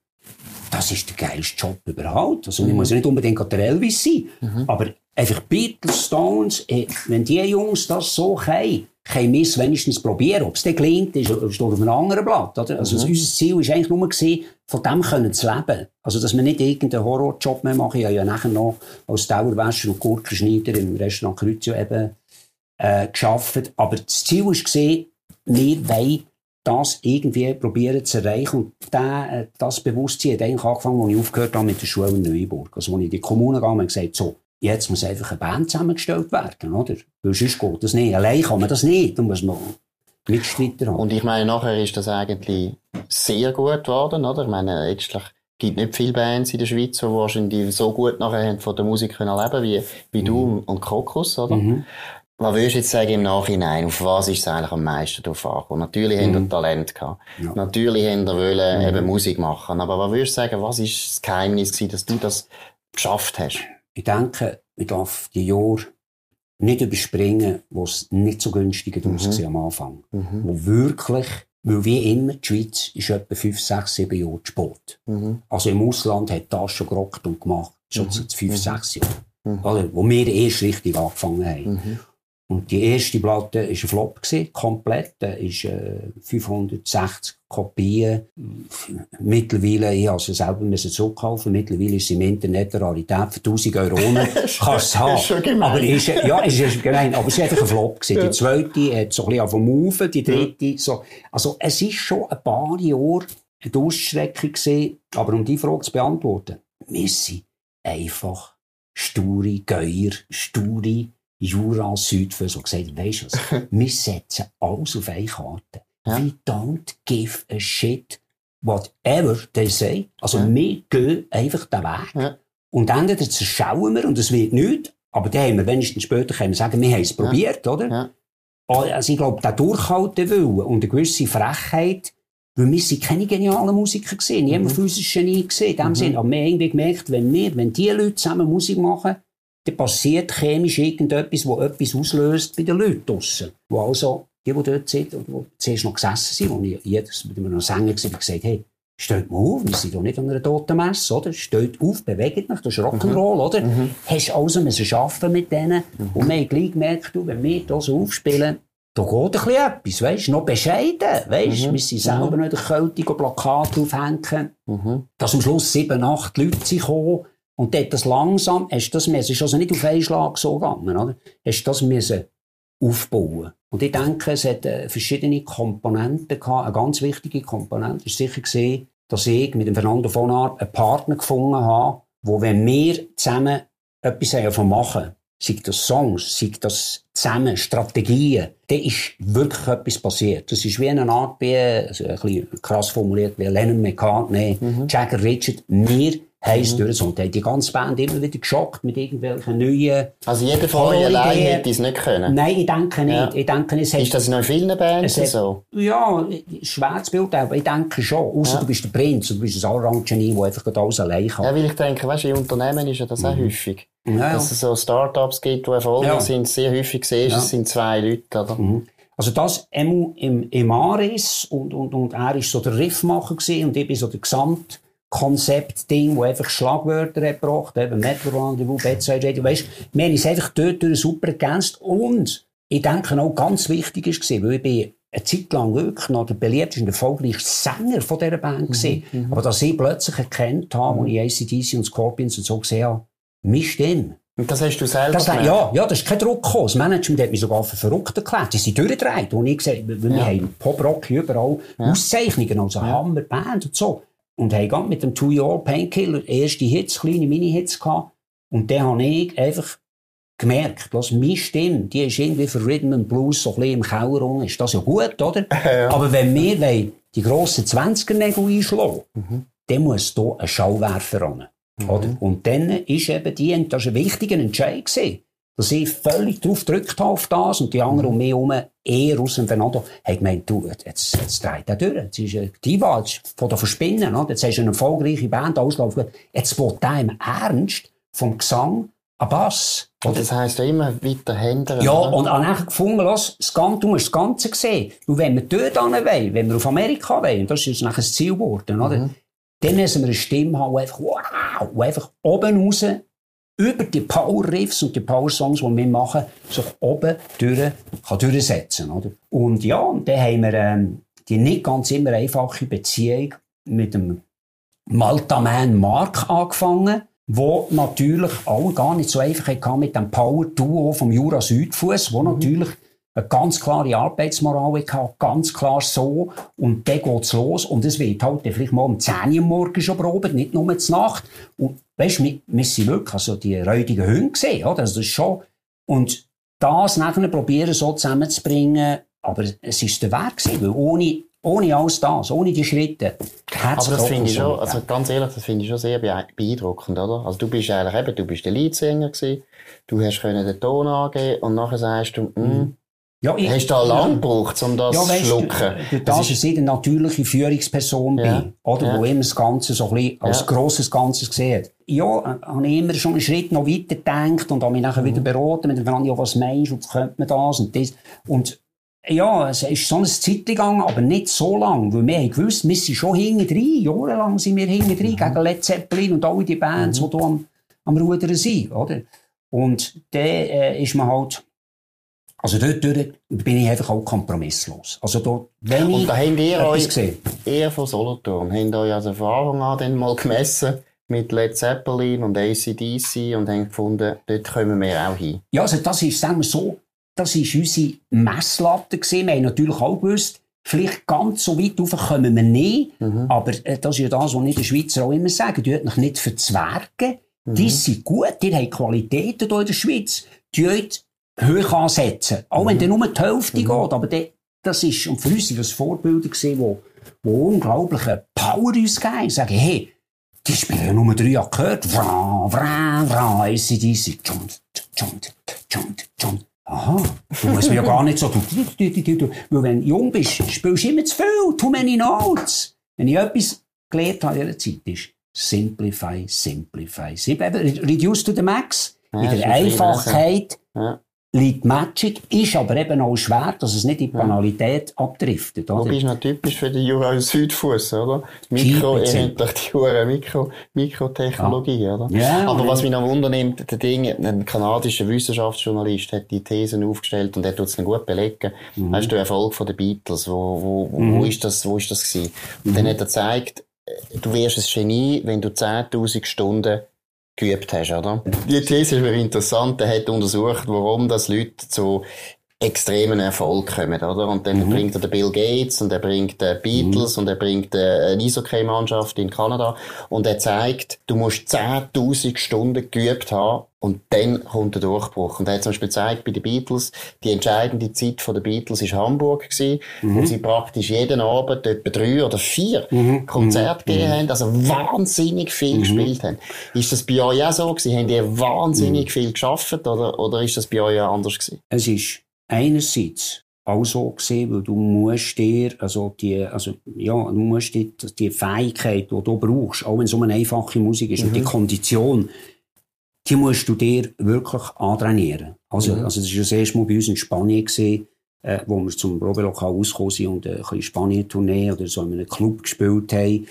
das ist der geilste Job überhaupt. Also, mhm. man muss ja nicht unbedingt der Elvis sein, mhm. aber einfach Beatles, Stones, eh, wenn die Jungs das so können, können wir es wenigstens probieren. Ob es dann gelingt, ist, steht auf einem anderen Blatt. Oder? Also, mhm. unser Ziel war eigentlich nur, gewesen, von dem können zu leben. Also, dass wir nicht irgendeinen Horrorjob mehr machen. Ich habe ja nachher noch als Dauerwäscher und Gurkenschneider im Restaurant Crucio eben äh, geschafft. Aber das Ziel war, wir wollen das irgendwie probieren zu erreichen. Und der, äh, das Bewusstsein hat eigentlich angefangen, als ich aufgehört habe mit der Schule in Neuburg. Also, als ich in die Kommune kam und gesagt so, jetzt muss einfach eine Band zusammengestellt werden, oder? Weil sonst geht das nicht. Allein kann man das nicht. Da muss man Mitstreiter haben. Und ich meine, nachher ist das eigentlich sehr gut geworden, oder? Ich meine, letztlich gibt nicht viele Bands in der Schweiz, die wahrscheinlich so gut nachher von der Musik können leben wie, wie mhm. du und Kokos, oder? Mhm. Was würdest du jetzt sagen im Nachhinein? Auf was ist es eigentlich am meisten drauf angekommen? Natürlich mhm. haben wir Talent gehabt. Ja. Natürlich haben wir wollen mhm. eben Musik machen. Aber was würdest du sagen, was ist das Geheimnis gewesen, dass du das geschafft hast? Ich denke, ich darf die Jahre nicht überspringen, wo es nicht so günstig mhm. war am Anfang. Mhm. Wo wirklich, weil wie immer, die Schweiz ist etwa 5, 6, 7 Jahre zu spät. Mhm. Also im Ausland hat das schon gerockt und gemacht. Schon mhm. seit 5, 6 Jahren. Mhm. Also, wo wir erst richtig angefangen haben. Und die erste Platte war ein Flop, gewesen, komplett. Da ist äh, 560 Kopien. Mittlerweile, ich also selber müssen zurückkaufen. Mittlerweile ist sie im Internet eine Rarität für 1000 Euro. Kannst du haben. Schon gemein. Aber ist, ja, ist, ist gemein. Aber es war einfach ein Flop. Gewesen. Die zweite hat so ein bisschen Move, die dritte so. Also, es ist schon ein paar Jahre eine gewesen. Aber um die Frage zu beantworten, wir sind einfach sture Geier, sture Jura Südfür so gesagt, du was? wir setzen alles auf eine Karte. Ja. We don't give a shit whatever they say. Also ja. wir gehen einfach den Weg. Ja. Und entweder zerschauen wir und es wird nichts, aber dann haben wir wenigstens später können wir sagen, wir haben es probiert, oder? Ja. Also ich glaube, der Durchhalten will und eine gewisse Frechheit, weil wir sind keine genialen Musiker gesehen, niemand mhm. ist Genie gesehen, in dem mhm. Sinn. Aber wir haben irgendwie gemerkt, wenn wir, wenn die Leute zusammen Musik machen, dann passiert chemisch irgendetwas, wo etwas auslöst bei den Leuten draussen. Wo also, die, die dort sind, oder die zuerst noch gesessen sind, wo ich jedes, mit einem Sänger war, gesagt hey, steht mal auf, wir sind doch nicht an einer toten Messe, oder? Steht auf, bewegt euch, das ist Rock'n'Roll, mhm. oder? Mhm. Hast also müssen arbeiten mit denen. Mhm. Und wir haben gleich gemerkt, du, wenn wir hier so aufspielen, da geht ein bisschen etwas, weisst, noch bescheiden, weisst, mhm. wir sind selber mhm. nicht Kälte Plakate aufhängen, mhm. dass am Schluss sieben, acht Leute sind gekommen, und dort das langsam, hast das müssen, ist also nicht auf einen Schlag so gegangen, oder? Hast das müssen aufbauen. Und ich denke, es hat äh, verschiedene Komponenten gehabt. Eine ganz wichtige Komponente ist sicher gesehen, dass ich mit dem Fernando von Art einen Partner gefunden habe, wo wenn wir zusammen etwas davon machen, sei das Songs, sei das zusammen Strategien, dann ist wirklich etwas passiert. Das ist wie eine Art, wie, also ein bisschen krass formuliert, wie Lennon McCartney, mhm. Jagger Richard, wir heisst mhm. durch. Und die ganze Band immer wieder geschockt mit irgendwelchen neuen. Also jeder von euch allein hätte es nicht können? Nein, ich denke nicht. Ja. Ich denke, es hat, ist das in vielen Bands hat, so? Ja, schweres Bild, aber ich denke schon. Außer ja. du bist der Prinz du bist ein Allround-Genie, der einfach alles allein kann. Ja, weil ich denke, weißt du, in Unternehmen ist ja das mhm. auch häufig. Ja, Dass es so Start-ups gibt, die erfolgreich sind, sehr häufig siehst, es sind zwei Leute, oder? Mhm. Also das Emu im, im Aris und, und, und er war so der Riffmacher gewesen, und ich bin so der Gesamt Konzeptding, wo einfach Schlagwörter hat gebracht, eben Metal Rendezvous, Bedside Radio, weisst, wir haben uns einfach dort durch super ergänzt und ich denke auch ganz wichtig ist gewesen, weil ich bin eine Zeit lang wirklich noch der beliebteste und erfolgreichste Sänger von dieser Band. Mhm, mhm, aber dass ich plötzlich erkannt habe, mhm. als ich ACDC und Scorpions und so gesehen habe, meine Stimme. Und das hast du selber das, Ja, ja, das ist kein Druck gekommen. Das Management hat mich sogar für verrückt erklärt. Sie sind durchgedreht. Und ich gesagt, wir ja. haben Pop-Rock überall ja. Auszeichnungen, also ja. Hammer-Band und so. Und haben mit dem Two Year Painkiller erste Hits, kleine Mini-Hits gehabt. Und dann habe ich einfach gemerkt, dass meine Stimme, die ist irgendwie für Rhythm and Blues so ein bisschen im Keller rum, ist das ja gut, oder? Ja. Aber wenn wir wollen, die grossen 20er-Nägel einschlagen, mhm. dann muss hier ein Schallwerfer ran. Mhm. Oder? Und dann ist eben die, das war ein wichtiger Entscheid gewesen, dass ich völlig drauf gedrückt habe auf das und die anderen um mich herum eher auseinander haben gemeint, du, jetzt, jetzt dreht er durch. Jetzt ist ein Diva, jetzt von der Verspinnen, oder? Jetzt hast du eine erfolgreiche Band auslaufen. Jetzt wird der im Ernst vom Gesang ein Bass. Und das heisst ja immer weiter hindern. Ja, oder? und dann gefunden, los, das Ganze, du musst das Ganze sehen. Und wenn wir dort hin wollen, wenn wir auf Amerika wollen, und das ist nachher das Ziel geworden, oder? Mhm. Dann müssen wir eine Stimme haben, die einfach, wow, die einfach oben raus über die Power Riffs und die Power Songs, die wir machen, sich oben durch, kann durchsetzen, oder? Und ja, und dann haben wir, ähm, die nicht ganz immer einfache Beziehung mit dem Maltaman Mark angefangen, wo natürlich auch gar nicht so einfach hatte mit dem Power Duo vom Jura Südfuss, wo mhm. natürlich eine ganz klare Arbeitsmoral hatte, ganz klar so. Und dann geht's los. Und es wird halt vielleicht mal um 10 Uhr morgens schon probiert, nicht nur zur Nacht. Und weißt du, wir, wir sind wirklich also die räudigen Hunde gesehen, oder? Also das ist schon, und das nachher probieren so zusammenzubringen, aber es ist der Weg gewesen, weil ohne, ohne alles das, ohne die Schritte, aber das finde ich schon, also ganz ehrlich, das finde ich schon sehr beeindruckend, oder? Also du bist eigentlich eben, du bist der Leadsänger gewesen, du hast können den Ton angeben und nachher sagst du, mm, ja, ich, Hast du da lang gebraucht, um das ja, zu schlucken? Du, du, das ist eine natürliche Führungsperson ja. bin, oder? Ja. Wo immer das Ganze so ein bisschen als ja. grosses Ganzes sieht. Ja, äh, habe ich immer schon einen Schritt noch weiter gedacht und habe mich nachher mhm. wieder beraten mit dem Frage, ja, was meinst du, könnte man das und das. Und ja, es ist so eine Zeit gegangen, aber nicht so lang, weil wir haben gewusst, wir sind schon hinten drin, jahrelang sind wir hinten drin, mhm. gegen Led Zeppelin und all die Bands, mhm. die hier am, am Rudern sind, oder? Und dann äh, ist man halt also dort, bin ich einfach auch kompromisslos. Also dort, wenn Und da habt ihr euch, gesehen. eher von Solothurn, habt ihr euch von Anfang an dann mal gemessen mit Led Zeppelin und ACDC und haben gefunden, dort kommen wir auch hin. Ja, also das ist, sagen wir so, das ist unsere Messlatte gewesen. Wir haben natürlich auch gewusst, vielleicht ganz so weit rauf kommen wir nicht, mhm. aber das ist ja das, was ich den Schweizer auch immer sagen, die noch nicht verzwergen. Mhm. Die sind gut, die haben Qualitäten hier in der Schweiz. Die hoch ansetzen. Auch wenn mhm. dann nur die Hälfte mhm. geht. Aber de, das ist, und für uns war das Vorbilder gewesen, wo, wo unglaubliche Power uns geben. Sagen, hey, die spielen ja nur drei Akkorde. Vra, vra, vra, ACDC. Jump, jump, jump, jump. Aha, du musst mir ja gar nicht so, du, du, du, du, du. Weil wenn du jung bist, spielst du immer zu viel, too many notes. Wenn ich etwas gelernt habe in dieser Zeit, ist simplify, simplify, simplify. Reduce to the max. Ja, in der Einfachheit ja liegt Magic, ist aber eben auch schwer, dass es nicht in die Banalität ja. abdriftet. Oder? Wobei ist noch typisch für die Jura Südfuss, oder? Mikro, endlich die Jura Mikro, Mikrotechnologie, ja. oder? Ja, aber was mich noch wundernimmt, der Ding, ein kanadischer Wissenschaftsjournalist hat die Thesen aufgestellt und er tut es dann gut belegen. Mhm. Weißt du, Erfolg von den Beatles, wo, wo, wo, mhm. wo ist das, wo ist das gewesen? Und mhm. dann hat er gezeigt, du wirst ein Genie, wenn du 10.000 Stunden geübt hast, oder? Die These ist mir interessant. Er hat untersucht, warum das Leute zu extremen Erfolg kommen, oder? Und dann mhm. bringt er den Bill Gates und er bringt den Beatles mhm. und er bringt eine Eishockey-Mannschaft in Kanada und er zeigt, du musst 10.000 Stunden geübt haben und dann kommt der Durchbruch. Und er hat zum Beispiel gezeigt, bei den Beatles, die entscheidende Zeit der Beatles war Hamburg gewesen, mhm. wo sie praktisch jeden Abend etwa drei oder vier mhm. Konzerte mhm. gegeben haben, also wahnsinnig viel mhm. gespielt haben. Ist das bei euch auch so gewesen? Haben die wahnsinnig mhm. viel geschafft oder, oder ist das bei euch auch anders gewesen? Es ist einerseits auch so gesehen, weil du musst dir, also die, also, ja, du musst die, die Fähigkeit, die du brauchst, auch wenn es so eine einfache Musik ist, mhm. und die mhm. Kondition, die musst du dir wirklich antrainieren. Also, mhm. also das war das erste Mal bei uns in Spanien gesehen, äh, wo wir zum Probelokal rausgekommen sind und äh, ein Spanien-Tournee oder so in einem Club gespielt haben.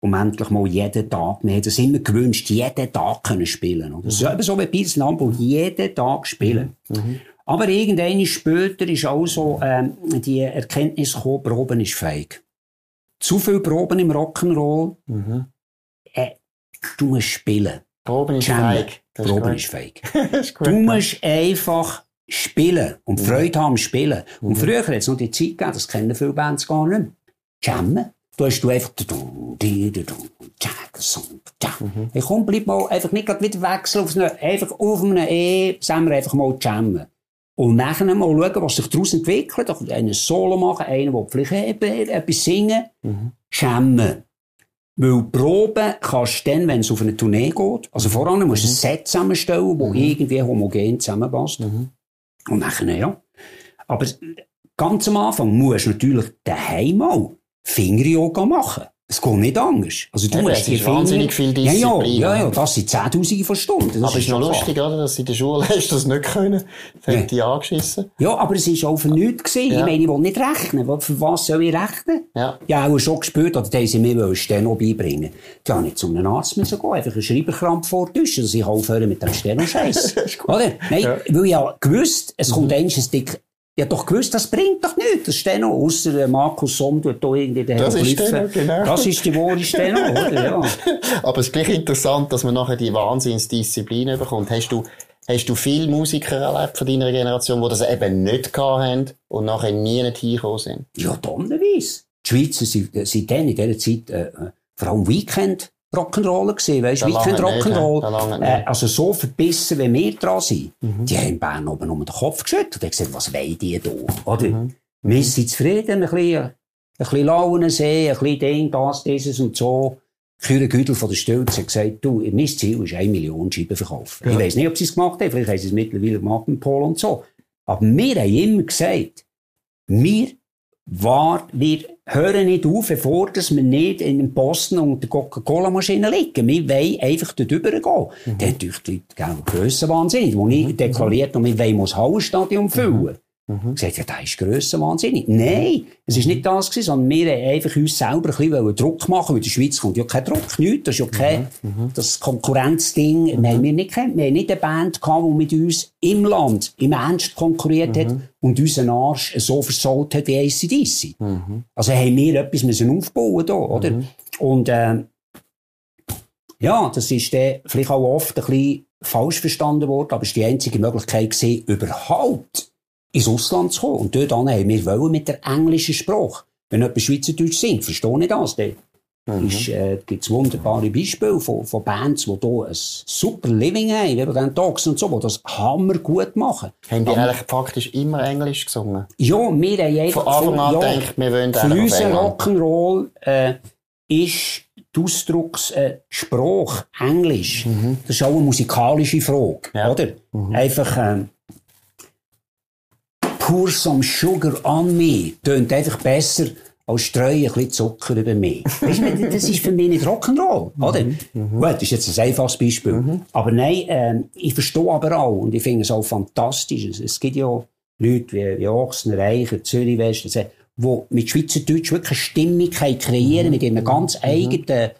Um endlich mal jeden Tag, wir haben es immer gewünscht, jeden Tag können spielen. Oder? Mhm. So, eben so wie bei Hamburg, jeden Tag spielen. Mhm. Aber irgendwann später ist auch so ähm, die Erkenntnis gekommen, Proben ist feig. Zu viel Proben im Rock'n'Roll. Mhm. Äh, du musst spielen. Proben ist feig. Proben ist feig. du musst einfach spielen und mhm. Freude haben am Spielen. Mhm. Und früher hat es noch die Zeit gegeben, das kennen viele Bands gar nicht mehr. Jammen. Du hast du einfach mhm. Ich komm, bleib mal einfach nicht wieder wechseln auf eine, einfach auf einem E, wir einfach mal jammen. Und nachher mal schauen, was sich daraus entwickelt. Einen Solo machen, einer, der vielleicht etwas singen, mhm. schämen. Weil Proben kannst du dann, wenn es auf eine Tournee geht, also voran musst du mhm. ein Set zusammenstellen, das mhm. irgendwie homogen zusammenpasst. Mhm. Und nachher, ja. Aber ganz am Anfang musst du natürlich daheim mal Finger-Yoga machen. Es geht nicht anders. Also du ja, musst die wahnsinnig viel Disziplin. Ja, ja, ja, das sind Zehntausende von Stunden. Das aber ist noch lustig, oder? Dass sie in der Schule hast das nicht können. Das ja. hat die angeschissen. Ja, aber es war auch für nichts gewesen. Ja. Ich meine, ich will nicht rechnen. Für was soll ich rechnen? Ja. Ja, auch schon gespürt, die sie mir Steno beibringen. Da habe ich zu einem Arzt müssen gehen, einfach einen Schreiberkrampf vortäuschen, dass ich aufhören mit dem Steno-Scheiß. oder? Nein, ja. weil ich ja gewusst, es kommt mhm. ein dick ich hab doch gewusst, das bringt doch nichts, das Steno. Ausser Markus Somm tut da irgendwie den Das ist Steno, genau. Das ist die wahre Steno, oder? Ja. Aber es ist gleich interessant, dass man nachher die Wahnsinnsdisziplin bekommt. Hast du, hast du viele Musiker erlebt von deiner Generation, die das eben nicht gehabt haben und nachher nie nicht hingekommen sind? Ja, tonnenweise. Die Schweizer sind, sind dann in dieser Zeit, äh, äh vor allem Weekend, Rock'n'Roller gesehen, weißt du, Weekend Rock'n'Roll. Äh, also so verbissen, wie wir dran sind. Mhm. Die haben in Bern oben um den Kopf geschüttelt und haben gesagt, was wollen die da? Oder? Mhm. Wir sind zufrieden, ein bisschen, ein bisschen Laune sehen, ein bisschen Ding, das, dieses und so. Küre Güdel von der Stölz hat gesagt, du, mein Ziel ist, eine Million Scheiben verkaufen. Ja. Ich weiss nicht, ob sie es gemacht haben, vielleicht haben sie es mittlerweile gemacht mit Paul und so. Aber wir haben immer gesagt, wir war, wir hören nicht auf, bevor dass wir nicht in den Posten und der Coca-Cola-Maschine liegen. Wir wollen einfach dort rübergehen. Mhm. Dann natürlich die Leute Grössenwahnsinnig, wo ich mhm. deklariert habe, wir wollen das Hallenstadion füllen. Mhm. Mhm. Gesagt, ja, das ist grössenwahnsinnig. Nein, es ist nicht das gewesen, sondern wir haben einfach uns selber ein bisschen Druck machen, weil in der Schweiz kommt ja kein Druck, nichts, das ist ja kein, mhm. mhm. das Konkurrenzding, mhm. wir haben wir nicht gekannt. Wir haben nicht eine Band gehabt, die mit uns im Land, im Ernst konkurriert hat mhm. und unseren Arsch so versaut hat wie ACDC. Mhm. Also haben wir etwas müssen aufbauen da, oder? Mhm. Und, äh, ja, das ist dann vielleicht auch oft ein bisschen falsch verstanden worden, aber es war die einzige Möglichkeit gewesen, überhaupt ins Ausland zu kommen. Und dort haben wir wollen mit der englischen Sprache. Wenn jemand Schweizerdeutsch singt, verstehe ich das. Dann mhm. äh, gibt es wunderbare Beispiele von, von Bands, die hier ein super Living haben, wie den Dogs und so, die das hammer gut machen. Haben die eigentlich faktisch immer Englisch gesungen? Ja, wir haben einfach... Von Anfang an ja, denkt, wir wollen Für uns Rock'n'Roll äh, ist die Ausdruckssprache äh, Englisch. Mhm. Das ist auch eine musikalische Frage, ja. oder? Mhm. Einfach... Äh, Pour some sugar on me tönt einfach besser als streuen ein bisschen Zucker über mich. Weißt du, das ist für mich nicht Rock'n'Roll, oder? Mhm, mhm. Gut, das ist jetzt ein einfaches Beispiel. Mhm. Aber nein, äh, ich verstehe aber auch, und ich finde es auch fantastisch, es, es gibt ja Leute wie, wie Ochsen, Reicher, Zürich, West, die mit Schweizerdeutsch wirklich eine Stimmigkeit kreieren, mhm. mit ihren ganz mhm. eigenen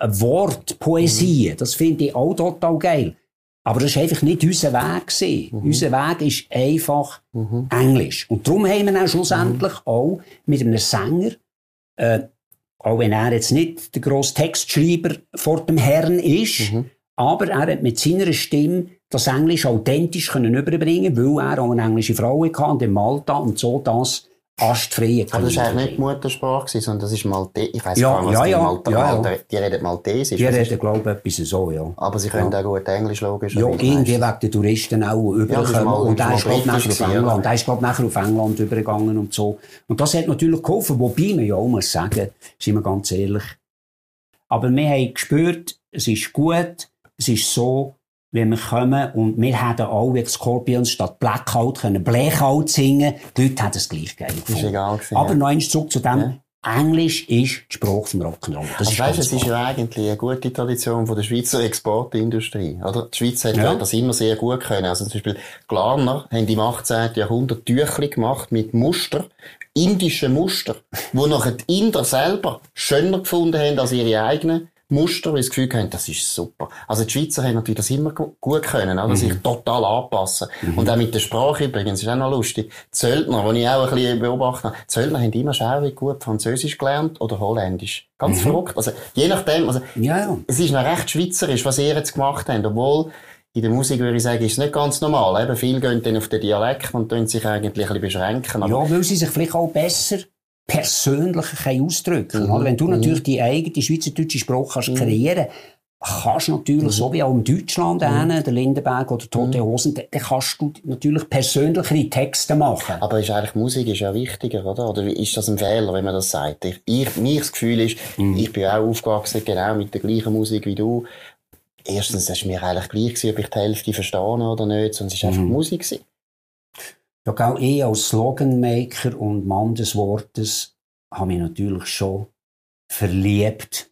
Wortpoesie. Das finde ich auch total geil. Aber das war einfach nicht unser Weg. Mhm. Unser Weg ist einfach mhm. Englisch. Und darum haben wir auch schlussendlich mhm. auch mit einem Sänger, äh, auch wenn er jetzt nicht der grosse Textschreiber vor dem Herrn ist, mhm. aber er hat mit seiner Stimme das Englisch authentisch können überbringen, weil er auch eine englische Frau hatte in Malta und so das astfreie Aber das war eigentlich nicht Muttersprache, sondern das ist Maltesisch. Ich weiss ja, gar nicht, ja, ja, Malta, ja, Malta, die reden Maltesisch. Die reden, glaube ich, etwas so, ja. Aber sie können ja. auch gut Englisch, logisch. Ja, irgendwie wegen den Touristen auch überkommen. Ja, und er ist, glaube ich, nachher auf England, er ist, glaube nachher auf England übergegangen und so. Und das hat natürlich geholfen, wobei man ja auch muss sagen, sind wir ganz ehrlich. Aber wir haben gespürt, es ist gut, es ist so, wenn wir kommen und wir hätten auch wie Scorpions statt Blackout können Blackout singen. Die Leute haben es gleich geil gefunden. Das ist egal gewesen, Aber ja. noch eins zurück zu dem. Ja. Englisch ist die Sprache vom Rock'n'Roll. Das also weißt, es ist ja eigentlich eine gute Tradition von der Schweizer Exportindustrie. Oder? Die Schweiz hat ja. das immer sehr gut können. Also zum Beispiel Glarner haben im 18. Jahrhundert Tüchli gemacht mit Muster, indischen Muster, wo nachher die Inder selber schöner gefunden haben als ihre eigenen. Muster, weil sie das Gefühl haben, das ist super. Also die Schweizer haben natürlich das immer gut können, oder? Mhm. sich total anpassen. Mhm. Und auch mit der Sprache übrigens, ist auch noch lustig. Zöldner, die ich auch ein bisschen beobachtet habe, Zöldner haben immer schaurig gut Französisch gelernt oder Holländisch. Ganz mhm. verrückt. Also, je nachdem, also, ja, ja. es ist noch recht schweizerisch, was ihr jetzt gemacht habt, obwohl, in der Musik würde ich sagen, ist es nicht ganz normal. Eben, viele gehen dann auf den Dialekt und tun sich eigentlich ein bisschen beschränken. Aber ja, weil sie sich vielleicht auch besser persönlicher ausdrücken. Mhm. Wenn du mhm. natürlich die eigene schweizerdeutsche Sprache kannst mhm. kreieren kannst natürlich, mhm. so wie auch in Deutschland, mhm. einen, der Lindenberg oder Tote mhm. Hosen, dann, kannst du natürlich persönlichere Texte machen. Aber ist eigentlich Musik ist ja wichtiger, oder? Oder ist das ein Fehler, wenn man das sagt? Ich, ich, mir das Gefühl ist, mhm. ich bin auch aufgewachsen, genau mit der gleichen Musik wie du. Erstens, es war mir eigentlich gleich gewesen, ob ich die Hälfte verstehe oder nicht, sondern es war einfach mhm. Musik. Gewesen. Ja, auch ich als Sloganmaker und Mann des Wortes habe mich natürlich schon verliebt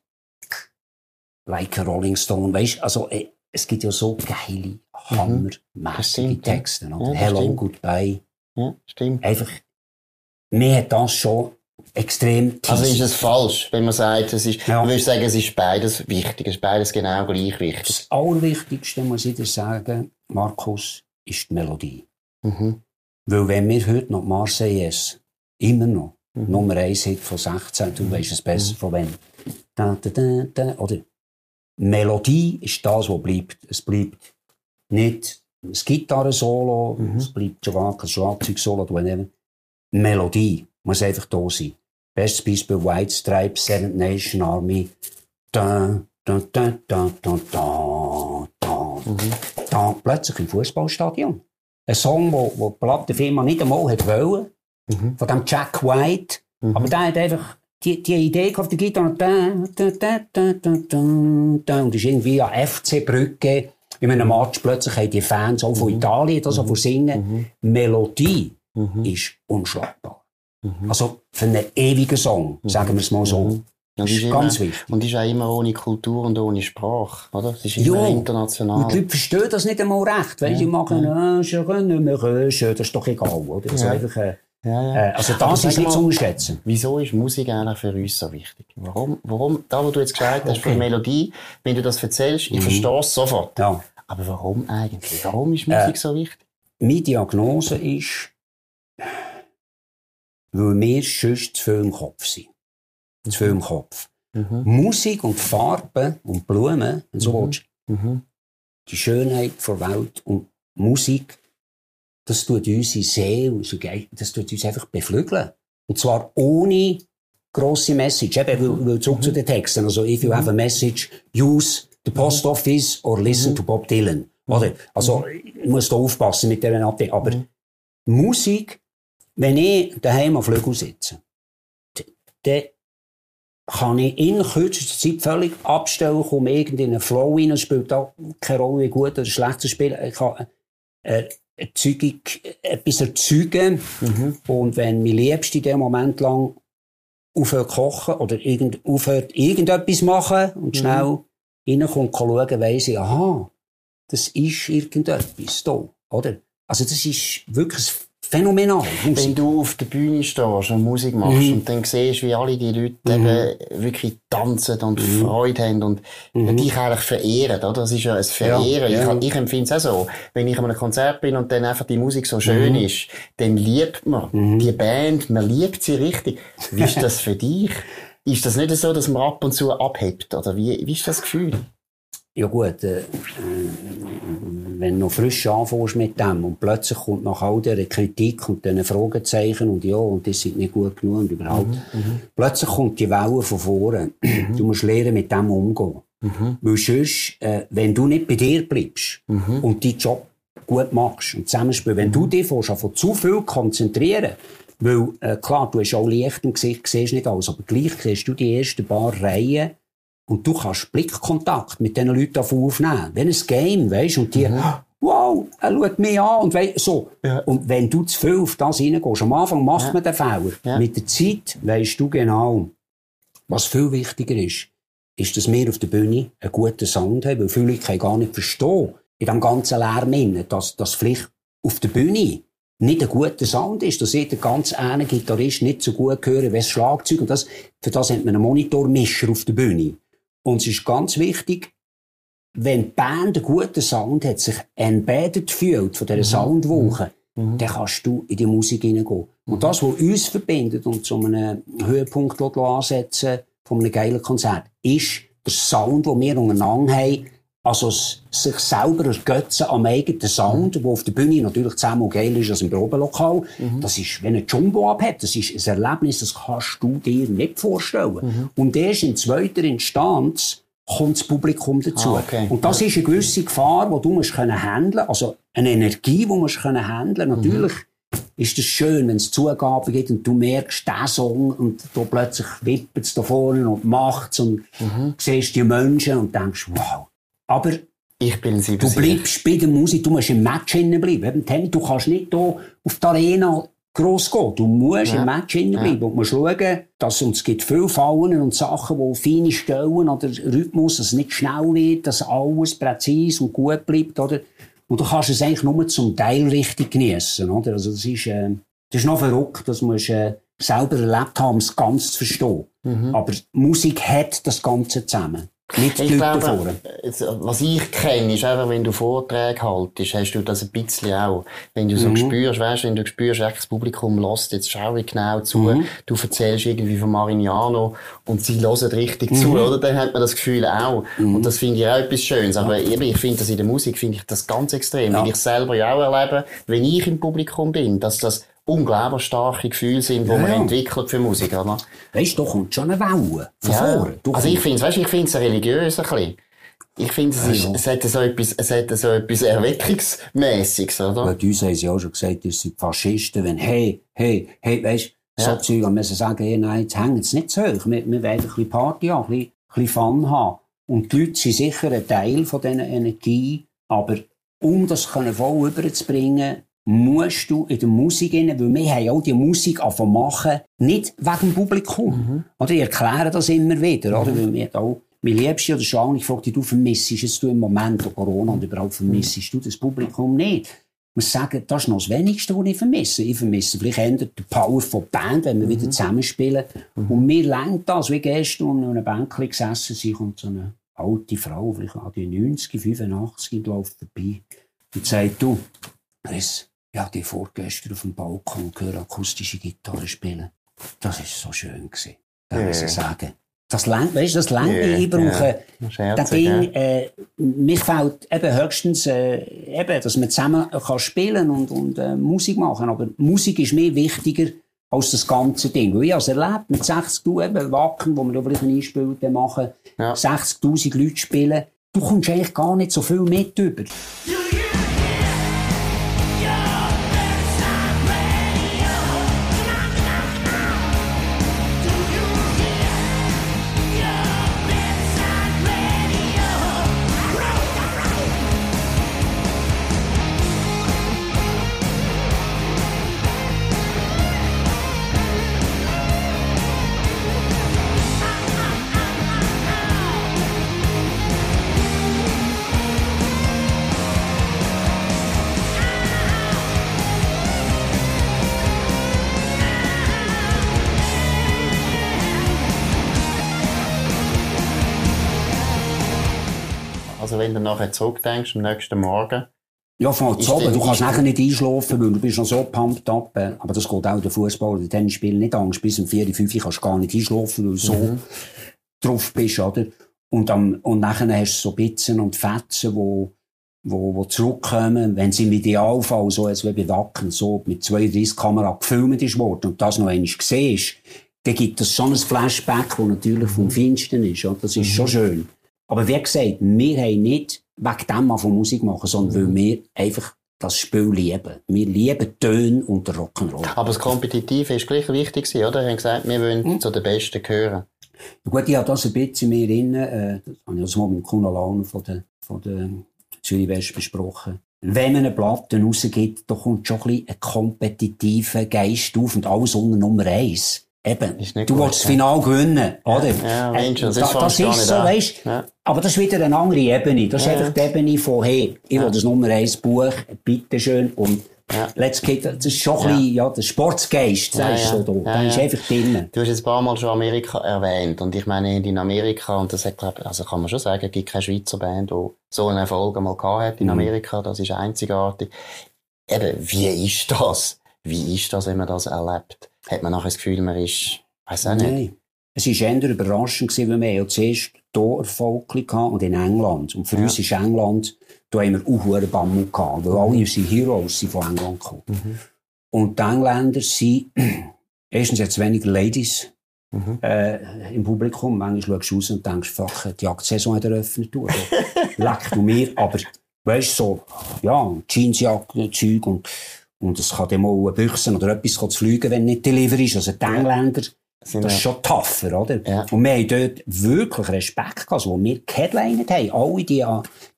like a Rolling Stone, weißt, also äh, es gibt ja so geile, hammermäßige mhm. Texte? Ja, Hello, stimmt. Goodbye. Ja, stimmt. Einfach, mir hat das schon extrem tief. Also ist es falsch, wenn man sagt, es ist, ja. du würdest sagen, es ist beides wichtig, es ist beides genau gleich wichtig. Das Allerwichtigste, muss ich dir sagen, Markus, ist die Melodie. Mhm. Weil wenn wir heute noch Marseillaise immer noch mhm. Nummer 1 Hit von 16, du weißt es besser mhm. von wem. Da, da, da, da, oder Melodie ist das, was bleibt. Es bleibt nicht das Gitarre-Solo, mhm. es bleibt kein Schlagzeug-Solo, whatever. Melodie muss einfach da sein. Bestes Beispiel White Stripes, Seventh Nation Army. Da, da, da, da, da, da, da. Mhm. da plötzlich im Fußballstadion. Ein Song, wo, wo die Plattenfirma nicht einmal hat wollen, mhm. von dem Jack White. Mhm. Aber der hat einfach die, die Idee auf der Gitarre, da, da, da, und ist irgendwie an FC-Brücke, in einem Match plötzlich haben die Fans auch von mhm. Italien das mhm. singen. Mhm. Melodie mhm. ist unschlagbar. Mhm. Also für einen ewigen Song, mhm. sagen wir es mal so. Das ist, ganz immer, wichtig. Und ist auch immer ohne Kultur und ohne Sprache, oder? Das ist immer jo, international. Und die Leute verstehen das nicht einmal recht. Weil ja, sie machen, ja. äh, das ist doch egal, oder? Also ja. einfach, äh, ja, ja. Äh, also das ist nicht zu unterschätzen. Wieso ist Musik eigentlich für uns so wichtig? Warum, warum da wo du jetzt gesagt hast, okay. für Melodie, wenn du das erzählst, ich mhm. verstehe es sofort. Ja. Aber warum eigentlich? Warum ist Musik äh, so wichtig? Meine Diagnose ist, weil wir sonst zu viel im Kopf sind. Zu viel im Kopf. Mhm. Musik und Farben und Blumen, und so mhm. willst, mhm. die Schönheit der Welt und Musik das tut unsere Seele, das tut uns einfach beflügeln. Und zwar ohne grosse Message. Eben, weil, zurück mhm. zu den Texten. Also, if you have a message, use the post office or listen mhm. to Bob Dylan. Oder? Also, mhm. ich muss da aufpassen mit dieser Abdeckung. Aber mhm. Musik, wenn ich daheim auf Flügel sitze, dann kann ich in kürzester Zeit völlig abstellen, komme irgendwie in einen Flow rein, es spielt auch keine Rolle, wie gut oder schlecht zu spielen. Ich kann, äh, Erzeugung, etwas erzeugen. Mhm. Und wenn mein Liebste in dem Moment lang aufhört kochen oder irgend, aufhört irgendetwas machen und mhm. schnell mhm. reinkommt und schauen, weiss ich, aha, das ist irgendetwas da, oder? Also das ist wirklich phänomenal. Musik. Wenn du auf der Bühne stehst und Musik machst mhm. und dann siehst, wie alle die Leute mhm. eben wirklich tanzen und mhm. Freude haben und mhm. dich eigentlich verehren, oder? Das ist ja ein Verehren. Ja, ja. Ich, ich empfinde es auch so. Wenn ich an einem Konzert bin und dann einfach die Musik so schön mhm. ist, dann liebt man mhm. die Band, man liebt sie richtig. Wie ist das für dich? Ist das nicht so, dass man ab und zu abhebt? Oder wie, wie ist das Gefühl? Ja gut, äh, wenn du noch frisch anfängst mit dem und plötzlich kommt nach all dieser Kritik und diesen Fragezeichen und ja, und das sind nicht gut genug und überhaupt, mhm, mhm. plötzlich kommt die Welle von vorne. Mhm. Du musst lernen, mit dem umzugehen. Mhm. Weil sonst, äh, wenn du nicht bei dir bleibst und deinen Job gut machst und zusammenspielst, wenn du dich von zu viel konzentrieren weil, äh, klar, du hast auch Licht im Gesicht, siehst nicht alles, aber gleich siehst du die ersten paar Reihen und du kannst Blickkontakt mit diesen Leuten aufnehmen. Wenn ein Game, weißt und die, mhm. wow, er schaut mich an und weißt, so. Ja. Und wenn du zu viel auf das reingehst, am Anfang macht ja. man den Fehler. Ja. Mit der Zeit weißt du genau, was viel wichtiger ist, ist, dass wir auf der Bühne einen guten Sound haben, weil viele Leute gar nicht verstehen, in dem ganzen Lärm, dass, dass vielleicht auf der Bühne nicht ein guter Sound ist, dass jeder ganz eine Gitarrist nicht so gut hören wie das Schlagzeug. Und das, für das hat man einen Monitormischer auf der Bühne. Und es ist ganz wichtig, wenn die Band einen guten Sound hat, sich embedded fühlt von dieser mhm. Soundwoche, mhm. mhm. dann kannst du in die Musik hineingehen. Und das, was uns verbindet und zu einem Höhepunkt ansetzen von einem geilen Konzert, ist der Sound, den wir untereinander haben, also sich selber ergötzen am eigenen Sound, mhm. der auf der Bühne natürlich zehnmal geil ist als im Probelokal. Mhm. Das ist, wenn ein Jumbo abhat, das ist ein Erlebnis, das kannst du dir nicht vorstellen. Mhm. Und erst in zweiter Instanz kommt das Publikum dazu. Ah, okay. Und das ist eine gewisse Gefahr, die du musst können handeln, also eine Energie, die du musst können handeln. Natürlich ist es schön, wenn es Zugaben gibt und du merkst, der Song und du plötzlich wippt es da vorne und macht es und siehst die Menschen und denkst, wow. Aber Ich bin sie Du bleibst bei der Musik, du musst im Match hinein bleiben. Du kannst nicht hier auf die Arena gross gehen. Du musst Ja. im Match hinein bleiben. Und musst schauen, dass und es gibt viele Fallen und Sachen, die feine Stellen oder Rhythmus, dass es nicht schnell wird, dass alles präzise und gut bleibt, oder? Und du kannst es eigentlich nur zum Teil richtig geniessen, oder? Also, das ist, äh, das ist noch verrückt, das musst äh, selber erlebt haben, um es ganz zu verstehen. Aber Musik hat das Ganze zusammen. Nicht die Ich Leute glaube, was ich kenne, ist einfach, wenn du Vorträge haltest, hast du das ein bisschen auch. Wenn du so Mhm. spürst, weißt, wenn du spürst, echt, das Publikum lässt jetzt schau ich genau zu, Mhm. du erzählst irgendwie von Marignano und sie hören richtig Mhm. zu, oder? Dann hat man das Gefühl auch. Und das finde ich auch etwas Schönes. Aber eben, ich finde das in der Musik, finde ich das ganz extrem. Ja. Weil ich selber ja auch erlebe, wenn ich im Publikum bin, dass das unglaublich starke Gefühle sind, die Ja, man ja. entwickelt für Musik, oder? Weißt du, da kommt schon eine Welle von Ja. vorne. Du Also ich finde es, weißt, ich finde es religiös ein bisschen. Ich finde, es, ist, Ja, ja. es hat so etwas, es hat so etwas Erweckungsmäßiges, oder? Bei uns haben sie auch schon gesagt, das sind Faschisten, wenn, hey, hey, hey, weisst so Ja. Zeug, und müssen sagen, hey, nein, jetzt hängt es nicht zu hoch. Wir, wir wollen ein bisschen Party haben, ein bisschen, ein bisschen Fun haben. Und die Leute sind sicher ein Teil von dieser Energie, aber um das können voll überzubringen, musst du in der Musik rein, weil wir haben auch die Musik anfangen machen, nicht wegen dem Publikum. Oder ich erkläre das immer wieder, oder? Weil wir auch, mein Liebste oder schon, ich frage dich, du vermisst es du im Moment, durch Corona und überhaupt vermisst du das Publikum nicht. Ich muss sagen, das ist noch das Wenigste, was ich vermisse. Ich vermisse vielleicht eher die Power von der Band, wenn wir wieder zusammenspielen. Und mir lenkt das, wie gestern an einem Bänkchen gesessen sind, kommt so eine alte Frau, vielleicht an die 90, 85, läuft vorbei und sagt, du, Chris, ich habe dich vorgestern auf dem Balkon gehört, akustische Gitarre spielen. Das war so schön. Gewesen. Da muss Ja. ich sagen. Das lenkt, weißt du, das Ja, mich. Ich brauche, ja. das Ding, ja. äh, mir fällt eben höchstens, äh, eben, dass man zusammen kann spielen und, und äh, Musik machen. Aber Musik ist mir wichtiger als das ganze Ding. Weil ich habe es erlebt, mit 60'000 eben Wacken, wo wir vielleicht ein Einspiel machen, Ja. 60'000 Leute spielen. Du kommst eigentlich gar nicht so viel mit über. Also wenn du nachher zurückdenkst, am nächsten Morgen, Ja, von oben. Du kannst nachher nicht einschlafen, weil du bist noch so pumped up. äh, Aber das geht auch der Fußball oder Tennisspiel nicht Angst. Bis um 4, 5 kannst du gar nicht einschlafen, weil du so drauf bist, oder? Und, am, und nachher hast du so Bitzen und Fetzen, wo, wo, wo zurückkommen, wenn sie im Idealfall, so als wie bei Wacken, so mit 32 Kamera gefilmt ist worden und das noch einmal siehst, dann gibt es schon ein Flashback, das natürlich vom Feinsten ist. Und das ist schon schön. Aber wie gesagt, wir haben nicht wegen dem mal von Musik machen, sondern weil wir einfach das Spiel lieben. Wir lieben Töne und den Rock'n'Roll. aber das Kompetitive ist gleich wichtig oder? Wir haben gesagt, wir wollen Hm? zu den Besten gehören. Ja, Gut, ich habe das ein bisschen mehr drin, äh, das habe ich also mal mit Kuno Laun von der, von der Zürich West besprochen. Wenn man eine Platte rausgibt, da kommt schon ein bisschen ein kompetitiver Geist auf und alles unter Nummer eins. Eben, du gut, willst das ja. Finale gewinnen, oder? ja, Äh, Mensch, das ist das fast gar ist so, weißt Ja. Aber das ist wieder eine andere Ebene. Das ist Ja, einfach die Ebene von, hey, ich will das Nummer eins Buch, bitteschön, und Ja. let's get, das ist schon ein bisschen, ja, der Sportsgeist, Ja, ist ja. so da. Ja, Der ist ja. einfach drin. Du hast jetzt ein paar Mal schon Amerika erwähnt. Und ich meine, in Amerika, und das hat, glaub, also kann man schon sagen, es gibt keine Schweizer Band, die so einen Erfolg einmal gehabt hat Mhm. in Amerika. Das ist einzigartig. Eben, wie ist das? Wie ist das, wenn man das erlebt? Hat man nachher das Gefühl, man ist, weiss auch nicht. Nein. Es war eher überraschend, gewesen, weil wir ja zuerst hier Erfolg hatten und in England. Und für Ja. uns ist England, da haben wir auch hohen Bammel gehabt, weil alle unsere Heroes sind von England gekommen. Mhm. Und die Engländer sind, erstens jetzt weniger Ladies mhm. äh, im Publikum. Manchmal schaust du raus und denkst, fuck, die Jagdsaison hat eröffnet. Leck du mir. Aber weißt du, so, ja, Jeansjacke, Zeug und, und es kann dann mal Büchsen oder etwas zu fliegen, wenn nicht delivery ist. Also die Engländer, das ist schon tougher, oder? Ja. Und wir haben dort wirklich Respekt gehabt, also, wo wir geheadlined haben. Alle die,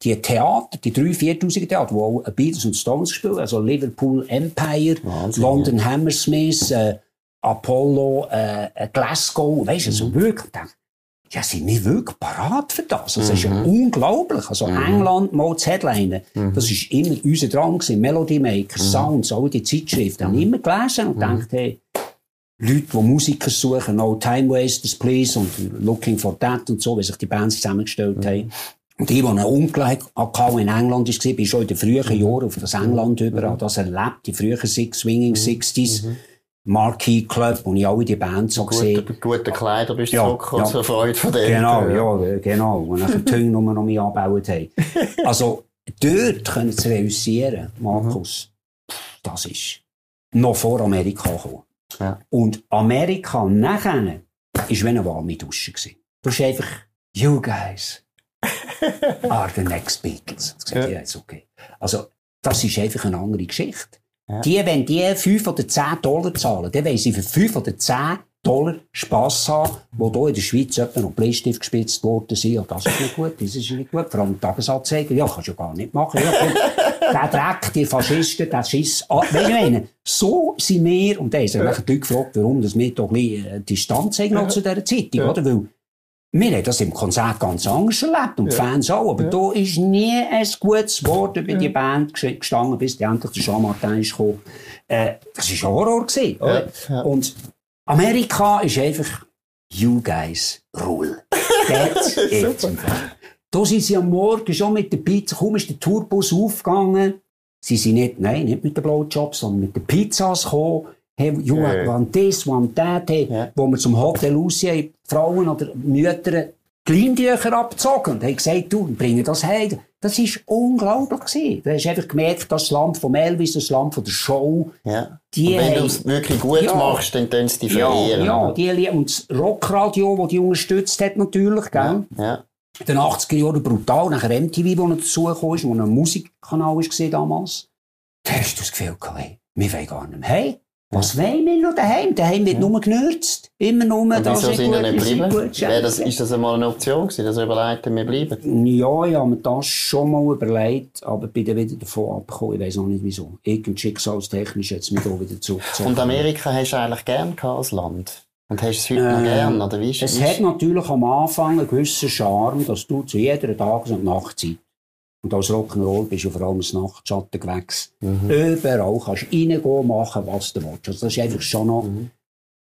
die Theater, die 3.000, 4.000 Theater, die auch Beatles und Stones spielen, also Liverpool Empire, Wahnsinn, London ja. Hammersmith, äh, Apollo, äh, äh Glasgow, weißt du, also mhm. wirklich, ja, sind wir wirklich parat für das? Also, das ist ja mhm. unglaublich. Also, mhm. England mal zu Headlinen, mhm. das ist immer unser Drang gewesen. Melody Maker. Sounds, all die Zeitschriften, haben immer gelesen und gedacht, hey, Leute, die Musiker suchen, No Time Wasters Please und Looking for That und so, wie sich die Bands zusammengestellt haben. Und ich, der einen Onkel hatte, in England war, bin schon in den frühen Jahren auf das England mhm. über, das erlebt, die frühen Six Swinging. Sixties. Mhm. Marquee Club, wo ich alle die Bands so gesehen habe. Gute Kleider bist du ja, zurückgekommen ja. zur Freude von denen. Genau, ja, genau. Und nachher die Töne nur noch mehr angebaut haben. Also, dort können sie realisieren, Markus, mhm. das ist noch vor Amerika gekommen. Ja. Und Amerika nachher ist wie eine warme Dusche gewesen. Du bist einfach, you guys are the next Beatles. Das ja. jetzt okay. Also, das ist einfach eine andere Geschichte. Ja. Die, wenn die 5 oder 10 Dollar zahlen, dann wollen sie für 5 oder 10 Dollar Spass haben, wo hier in der Schweiz etwa noch Bleistift gespitzt worden sind. Ja, das ist nicht gut, das ist nicht gut. Vor allem Tagesanzeiger, ja, kannst du ja gar nicht machen. Ja, der Dreck, die Faschisten, der Schiss. Ah, weißt du, meine, so sind wir, und da haben sich ja. gefragt, warum dass wir doch ein bisschen äh, Distanz haben ja. zu dieser Zeitung, oder? Weil, wir haben das im Konzert ganz anders erlebt und die Fans auch, aber ja. da ist nie ein gutes Wort über die Band gestanden, bis endlich der Jean Martin ist gekommen. Äh, das war Horror. Gewesen, oder? Und Amerika ist einfach, you guys rule. That's it. da sind sie am Morgen schon mit der Pizza, kaum ist der Tourbus aufgegangen. Sie sind nicht, nein, nicht mit den Blowjobs, sondern mit den Pizzas gekommen. Hey, you yeah. want this, want that. Hey, yeah. Wo wir zum Hotel raus haben, Frauen oder Mütter die Leintücher abgezogen und haben gesagt, du, bringen das heim. Das war unglaublich. Gewesen. Du hast einfach gemerkt, das Land von Elvis, das Land von der Show. Ja. Die und wenn du es wirklich gut ja, machst, dann tun sie dich verehren. Ja, ja die, und das Rockradio, das die unterstützt hat natürlich, gell? Ja. ja. In den 80er Jahren brutal, nachher MTV, wo noch dazugekommen ist, wo ein Musikkanal war damals. Da hast du das Gefühl gehabt, hey, wir wollen gar nicht mehr hey. Was wollen wir noch daheim? Daheim wird ja. nur genürzt. Immer nur, Und das wieso sind wir nicht geblieben? Das, ist das einmal eine Option gewesen, dass wir überlegt wir bleiben? Ja, ich habe mir das schon mal überlegt, aber bin dann wieder davon abgekommen. Ich weiß auch nicht wieso. Irgend schicksalstechnisch jetzt mich auch wieder zurückgezogen. Und Amerika hast du eigentlich gern als Land? Und hast du es heute äh, noch gern, oder wie ist Es hat natürlich am Anfang einen gewissen Charme, dass du zu jeder Tages- und Nachtzeit und als Rock'n'Roll bist du vor allem das Nachtschattengewächs. Mhm. Überall kannst du reingehen, machen, was du willst. Also das war einfach schon noch mhm.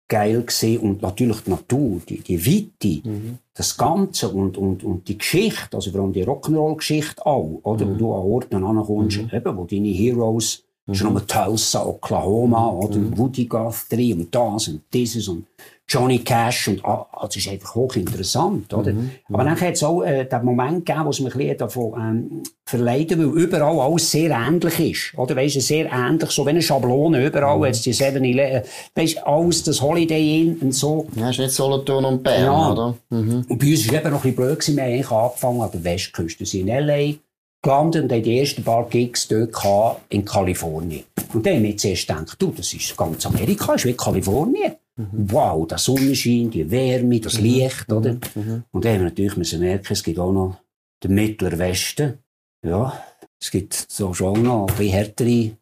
geil gewesen. Und natürlich die Natur, die, die Weite, mhm. das Ganze und, und, und die Geschichte, also vor allem die Rock'n'Roll-Geschichte auch, oder? Wo mhm. du an Orten ankommst, mhm. eben, wo deine Heroes, mhm. schon mal Tulsa, Oklahoma, oder? Woody Guthrie und das und dieses und Johnny Cash und ah, das ist einfach hochinteressant, oder? Mhm. Aber dann hat es auch äh, den Moment gegeben, wo es mich ein davon ähm, verleiten, weil überall alles sehr ähnlich ist, oder? Weißt du, sehr ähnlich, so wie eine Schablone, überall mhm. jetzt die 7-Eleven, weißt du, alles das Holiday Inn und so. Ja, ist nicht Solothurn und Bern, ja. oder? Mhm. Und bei uns war es eben noch ein bisschen blöd gewesen, wir haben eigentlich angefangen an der Westküste, wir sind in L.A., gelandet und haben die ersten paar Gigs dort gehabt, in Kalifornien. Und dann haben wir zuerst gedacht, du, das ist ganz Amerika, das ist wie Kalifornien. Mhm. Wow, der Sonnenschein, die Wärme, das mhm. Licht, oder? Mhm. mhm. Und dann haben wir natürlich müssen merken, es gibt auch noch den Mittleren Westen. Ja, es gibt so schon noch ein bisschen härtere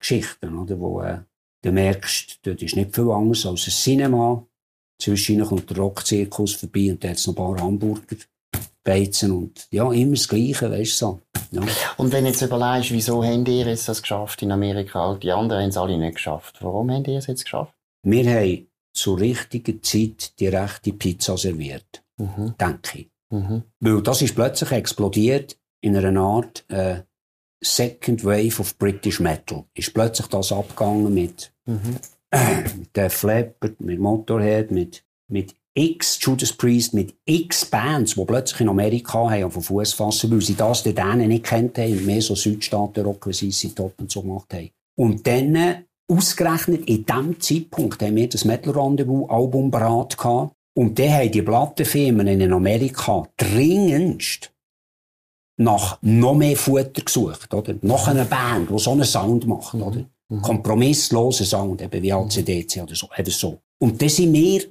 Geschichten, oder? Wo, äh, du merkst, dort ist nicht viel anders als ein Cinema. Zwischen kommt der Rockzirkus vorbei und da hat noch ein paar Hamburger. Beizen und ja, immer das Gleiche, weißt du so. Ja. Und wenn du jetzt überlegst, wieso haben ihr jetzt das geschafft in Amerika? Die anderen haben es alle nicht geschafft. Warum haben die es jetzt geschafft? Wir haben zur richtigen Zeit die rechte Pizza serviert. Mhm. Denke ich. Mhm. Weil das ist plötzlich explodiert in einer Art äh, Second Wave of British Metal. Ist plötzlich das abgegangen mit, mhm. äh, mit Def Leppard, mit Motorhead, mit, mit X Judas Priest, mit X Bands, die plötzlich in Amerika haben von Fuß fassen, weil sie das denen nicht kennt haben und mehr so Südstaaten Rock, wie sie Top und so gemacht haben. Und dann ausgerechnet in diesem Zeitpunkt haben wir das Metal Rendezvous Album bereit gehabt. Und dann haben die Plattenfirmen in Amerika dringendst nach noch mehr Futter gesucht, oder? Nach einer Band, die so einen Sound macht, oder? Mhm. Kompromisslosen Sound, eben wie ACDC oder so, eben so. Und dann sind wir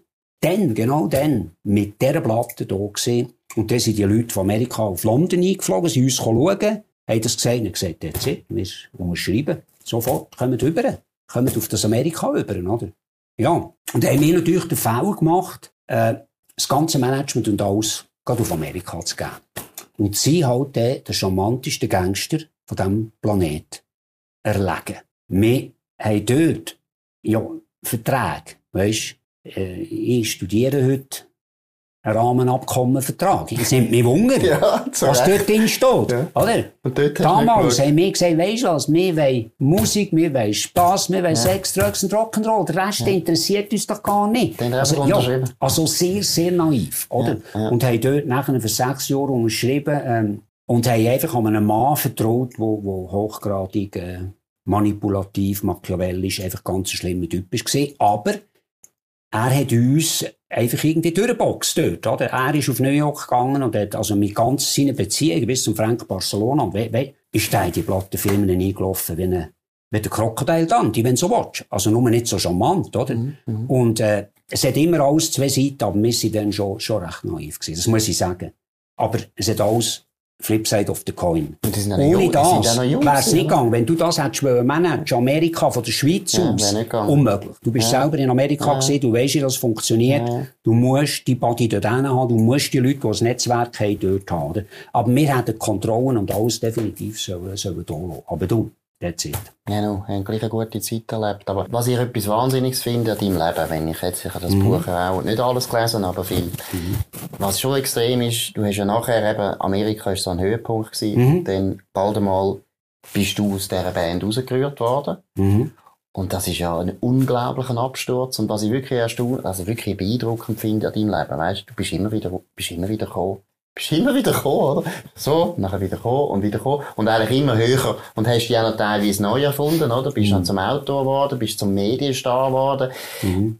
dann, genau dann, mit dieser Platte hier gesehen. Und dann sind die Leute von Amerika auf London eingeflogen, sie uns schauen, haben das gesehen und gesagt, that's it, wir unterschreiben. Sofort, kommen rüber. Kommen auf das Amerika rüber, oder? Ja. Und haben wir natürlich den Fall gemacht, äh, das ganze Management und alles gerade auf Amerika zu geben. Und sie halt den, den charmantesten Gangster von diesem Planet erlegen. Wir haben dort, ja, Verträge, weisst, äh, ich studiere heute Rahmenabkommenvertrag. Es nimmt mich Wunder, ja, was dort drin steht. Ja. Oder? Damals haben wir gesagt, weisst du was, wir wollen Musik, wir wollen Spass, wir wollen ja. Sex, Drugs und Rock'n'Roll. Der Rest interessiert uns doch gar nicht. Also, also sehr, sehr naiv. Oder? Und haben dort nachher für sechs Jahre unterschrieben ähm, und haben einfach an einen Mann vertraut, der hochgradig äh, manipulativ, machiavellisch, einfach ganz ein schlimmer Typ war. Aber er hat uns einfach irgendwie durchgeboxt dort, oder? Er ist auf New York gegangen und hat also mit ganz seinen Beziehungen bis zum Frank Barcelona we, we, ist da in die Plattenfirmen eingelaufen wie, eine, wie der Krokodil dann, die wenn so willst. Also nur nicht so charmant, oder? Mhm, mhm. und äh, es hat immer alles zwei Seiten, aber wir sind dann schon, schon recht naiv gewesen, das muss ich sagen. Aber es hat alles Flipside of the Coin. Ohne das wäre es nicht gegangen. Wenn du das hättest managen Amerika von der Schweiz ja, aus, unmöglich. Du bist ja. selber in Amerika ja. gesehen, du weißt, wie das funktioniert. Ja. Du musst die Body dort haben, du musst die Leute, die das Netzwerk haben, dort haben. Aber wir hätten Kontrollen und alles definitiv sollen, sollen da lassen. Aber du, That's it. Genau, haben gleich eine gute Zeit erlebt. Aber was ich etwas Wahnsinniges finde an deinem Leben, wenn ich jetzt, ich habe das mhm. Buch auch nicht alles gelesen, aber viel. Mhm. Was schon extrem ist, du hast ja nachher eben, Amerika ist so ein Höhepunkt gewesen, mhm. dann bald einmal bist du aus dieser Band rausgerührt worden. Mhm. Und das ist ja ein unglaublicher Absturz. Und was ich wirklich erstaunt, also wirklich beeindruckend finde an deinem Leben, weißt du, bist immer wieder, bist immer wieder gekommen bist immer wieder gekommen, oder? So, nachher wieder gekommen und wieder gekommen. Und eigentlich immer höher. Und hast dich auch noch teilweise neu erfunden, oder? Bist mhm. dann zum Autor geworden, bist zum Medienstar geworden. Mhm.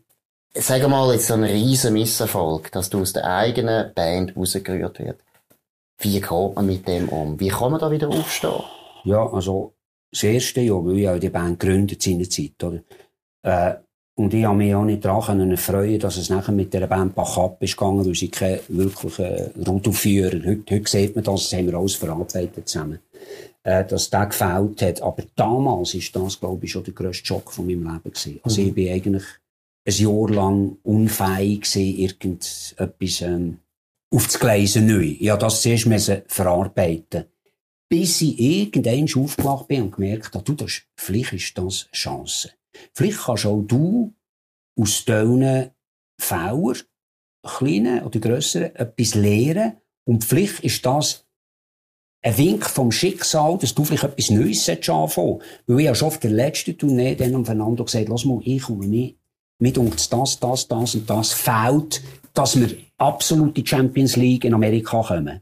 Sag mal, jetzt so ein riesen Misserfolg, dass du aus der eigenen Band rausgerührt wird. Wie geht man mit dem um? Wie kann man da wieder aufstehen? Ja, also, das erste Jahr, weil ich auch die Band gegründet Zeit, oder? Äh, und ich habe mich auch nicht daran freuen, dass es nachher mit der Band Bach ab ist gegangen, weil sie kein wirklicher Rudelführer. Heute, heute sieht man das, das haben wir alles verarbeitet zusammen. Äh, dass der gefällt hat. Aber damals ist das, glaube ich, schon der grösste Schock von meinem Leben gewesen. Also mhm. ich bin eigentlich ein Jahr lang unfähig gewesen, irgendetwas, ähm, aufzugleisen neu. Ich habe das zuerst verarbeiten bis ich irgendwann aufgewacht bin und gemerkt habe, du, das, vielleicht ist das Chance. Vielleicht kannst auch du aus deinen Fehlern, kleinen oder grösseren, etwas lernen. Und vielleicht ist das ein Wink vom Schicksal, dass du vielleicht etwas Neues anfangen Weil ich habe schon auf der letzten Tournee dann um Fernando gesagt, lass mal, ich komme nicht. Mit uns das, das, das und das fehlt, dass wir absolut die Champions League in Amerika kommen.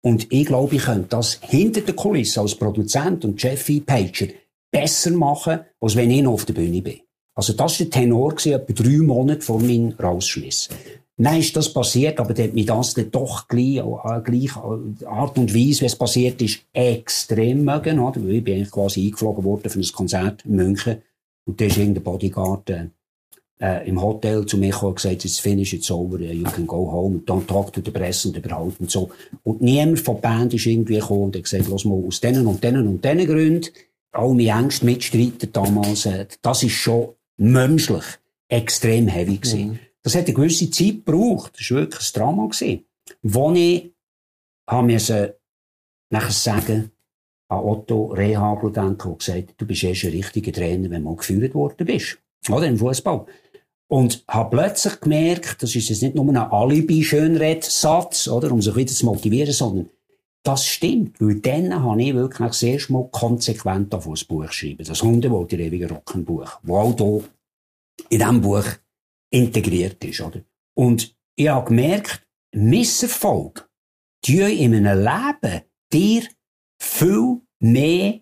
Und ich glaube, ich könnte das hinter der Kulisse als Produzent und Jeffy Pager besser machen, als wenn ich noch auf der Bühne bin. Also das war der Tenor, etwa drei Monate vor meinem Rausschmiss. Nein, ist das passiert, aber hat mich das dann doch gleich, äh, gleich äh, Art und Weise, wie es passiert ist, extrem mögen. Oder? Ich bin eigentlich quasi eingeflogen worden für ein Konzert in München. Und da ist irgendein Bodyguard äh, äh, im Hotel zu mir gekommen und gesagt, it's finished, it's over, you can go home, don't talk to the press und überhaupt und so. Und niemand von der Band ist irgendwie gekommen und hat gesagt, los mal, aus denen und denen und denen Gründen all meine engsten Mitstreiter damals, äh, das ist schon menschlich extrem heavy gewesen. Mhm. Das hat eine gewisse Zeit gebraucht. Das war wirklich ein Drama gewesen. Wo ich, habe mir nachher sagen, an Otto Rehagel denken, der gesagt du bist erst ein richtiger Trainer, wenn du mal geführt worden bist. Oder im Fußball. Und habe plötzlich gemerkt, das ist jetzt nicht nur ein Alibi-Schönred-Satz, oder, um sich wieder zu motivieren, sondern das stimmt, weil dann habe ich wirklich das erste Mal konsequent auf das Buch geschrieben. Das Hundewohl, die ewige Rockenbuch, wo auch hier in diesem Buch integriert ist, oder? Und ich habe gemerkt, Misserfolg, die in einem Leben dir viel mehr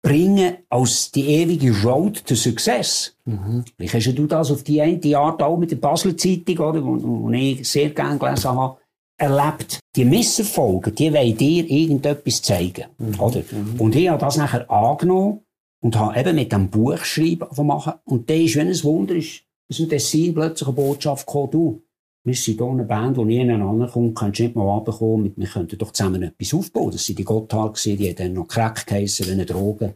bringen als die ewige Road to Success. Mhm. Vielleicht hast du das auf die eine Art auch mit der Basler Zeitung, oder, wo, wo ich sehr gerne gelesen habe, erlebt. Die Misserfolge, die wollen dir irgendetwas zeigen. Mhm. Oder? Mhm. Und ich habe das nachher angenommen und habe eben mit dem Buch schreiben machen. Und dann ist, wenn es Wunder ist, aus dem Tessin plötzlich eine Botschaft gekommen, du, wir sind hier eine Band, die nie aneinander kommt, du nicht mal runterkommen, wir könnten doch zusammen etwas aufbauen. Das sind die Gotthard die haben dann noch Crack geheissen, wie eine Droge.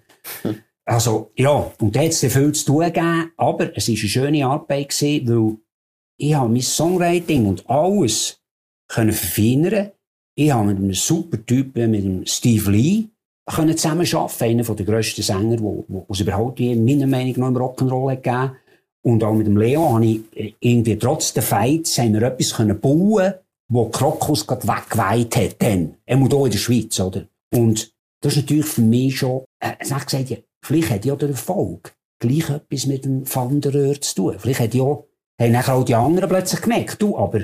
Also, ja, und da hat es viel zu tun gegeben, aber es war eine schöne Arbeit gewesen, weil ich habe mein Songwriting und alles können verfeinern. Ich habe mit einem super Typen, mit dem Steve Lee, können zusammenarbeiten, einer der grössten Sänger, die es überhaupt meiner Meinung nach im Rock'n'Roll gegeben Und auch mit dem Leo habe ich äh, irgendwie trotz der Fights haben wir etwas können bauen, wo Krokus gerade weggeweiht hat, dann. Er muss hier in der Schweiz, oder? Und das ist natürlich für mich schon, äh, gesagt, ja, vielleicht hat ja der Erfolg gleich etwas mit dem Wanderer zu tun. Vielleicht hat ja, haben nachher auch die anderen plötzlich gemerkt, du, aber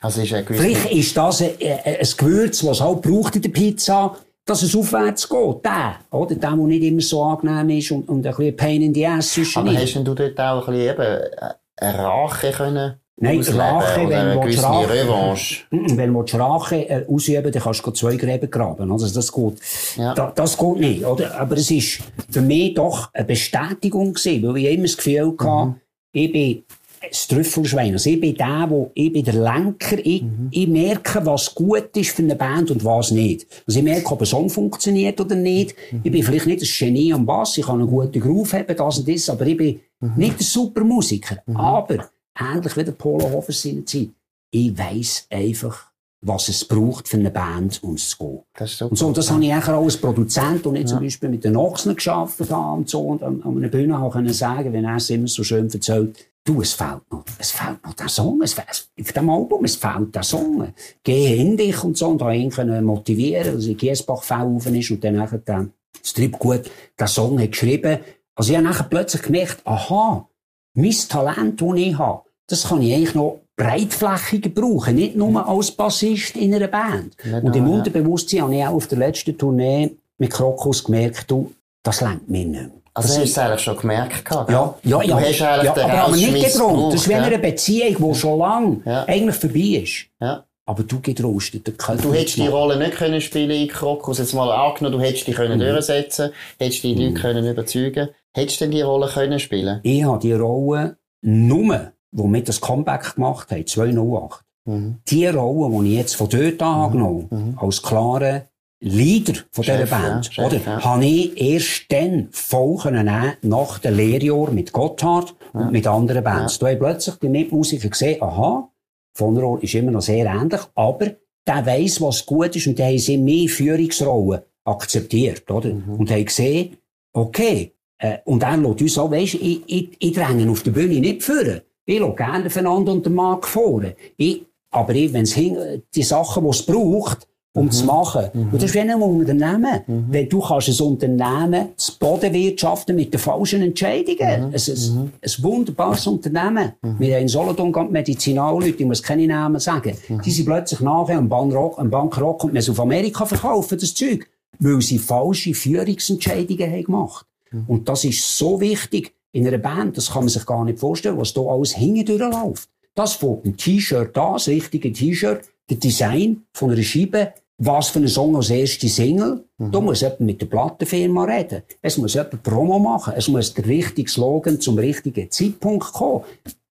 also ist vielleicht ist das ein, ein, ein Gewürz, das es halt braucht in der Pizza, dass es aufwärts geht. Der, oder? Der, der nicht immer so angenehm ist und, und ein bisschen Pain in the Ass ist. Aber hast du dort auch ein bisschen eben äh, eine Rache können Nein, Rache, wenn du Rache, Revanche. wenn du Rache äh, ausüben dann kannst du zwei Gräben graben. Also das geht, ja. da, das geht nicht, oder? Aber es ist für mich doch eine Bestätigung gewesen, weil ich immer das Gefühl hatte, mhm. ich bin das Trüffelschwein. Also ich bin der, wo, ich bin der Lenker. Ich, mhm. ich merke, was gut ist für eine Band und was nicht. Also ich merke, ob ein Song funktioniert oder nicht. Mhm. Ich bin vielleicht nicht ein Genie am Bass, ich kann einen guten Groove haben, das und das, aber ich bin mhm. nicht ein super Musiker. Mhm. Aber, ähnlich wie der Polo Hofer seinerzeit, ich weiss einfach, was es braucht für eine Band, um es zu gehen. Das und so, und das habe ich auch als Produzent und ich ja. zum Beispiel mit den Ochsen geschafft und so und an, an einer Bühne auch können sagen, wenn er es immer so schön erzählt, Du, es fehlt noch, es fehlt noch der Song, es, es, auf dem Album, es fehlt der Song. Geh in dich und so, und da ihn können motivieren, dass ich Giesbach auf ist und dann nachher der Strip gut der Song hat geschrieben. Also ich habe nachher plötzlich gemerkt, aha, mein Talent, das ich habe, das kann ich eigentlich noch breitflächiger brauchen, nicht nur als Bassist in einer Band. Nicht und im ja. Unterbewusstsein habe ich auch auf der letzten Tournee mit Krokus gemerkt, du, das lenkt mir nicht mehr. Also das hast du es eigentlich schon gemerkt gehabt, Ja, ja, ja. Du hast eigentlich ja, aber haben nicht gedrungen. Das ist wie eine Beziehung, die schon lange ja. eigentlich vorbei ist. Ja. Aber du der Du hättest die Rolle nicht können spielen in Krokus, jetzt mal angenommen, du hättest die können mhm. durchsetzen, hättest die mhm. Leute können überzeugen. Hättest du denn die Rolle können spielen? Ich habe die Rolle nur, wo wir das Comeback gemacht haben, 2008. Mhm. Die Rolle, die ich jetzt von dort an mhm. angenommen mhm. als klare Leader von dieser Band, ja, oder? Ja. Habe ich erst dann voll können nehmen, nach dem Lehrjahr mit Gotthard ja. und mit anderen Bands. Ja. Da habe ich plötzlich die Mitmusiker gesehen, aha, von Rohr ist immer noch sehr ähnlich, aber der weiss, was gut ist und der haben sie mehr Führungsrollen akzeptiert, oder? Mhm. Und haben gesehen, okay, äh, und er lässt uns auch, weisst, ich, ich, ich dränge auf der Bühne nicht führen. Ich schaue gerne voneinander und den Markt vorne. Ich, aber wenn es die Sachen, die es braucht, um mhm. zu machen. Mhm. Und das ist wie ein Unternehmen. Mhm. Wenn du kannst ein Unternehmen das Boden wirtschaften mit den falschen Entscheidungen. Mhm. Es ist ein, ein wunderbares Unternehmen. Mhm. Wir haben in Solothurn gerade Medizinalleute, ich muss keine Namen sagen. Mhm. Die sind plötzlich nachher am Bankrock, am Bankrock und müssen auf Amerika verkaufen, das Zeug. Weil sie falsche Führungsentscheidungen haben gemacht. Mhm. Und das ist so wichtig in einer Band, das kann man sich gar nicht vorstellen, was da alles hingedurch läuft. Das von dem T-Shirt da, das richtige T-Shirt, der Design von einer Scheibe, was für ein Song als erste Single. Mhm. Da muss jemand mit der Plattenfirma reden. Es muss jemand Promo machen. Es muss der richtige Slogan zum richtigen Zeitpunkt kommen.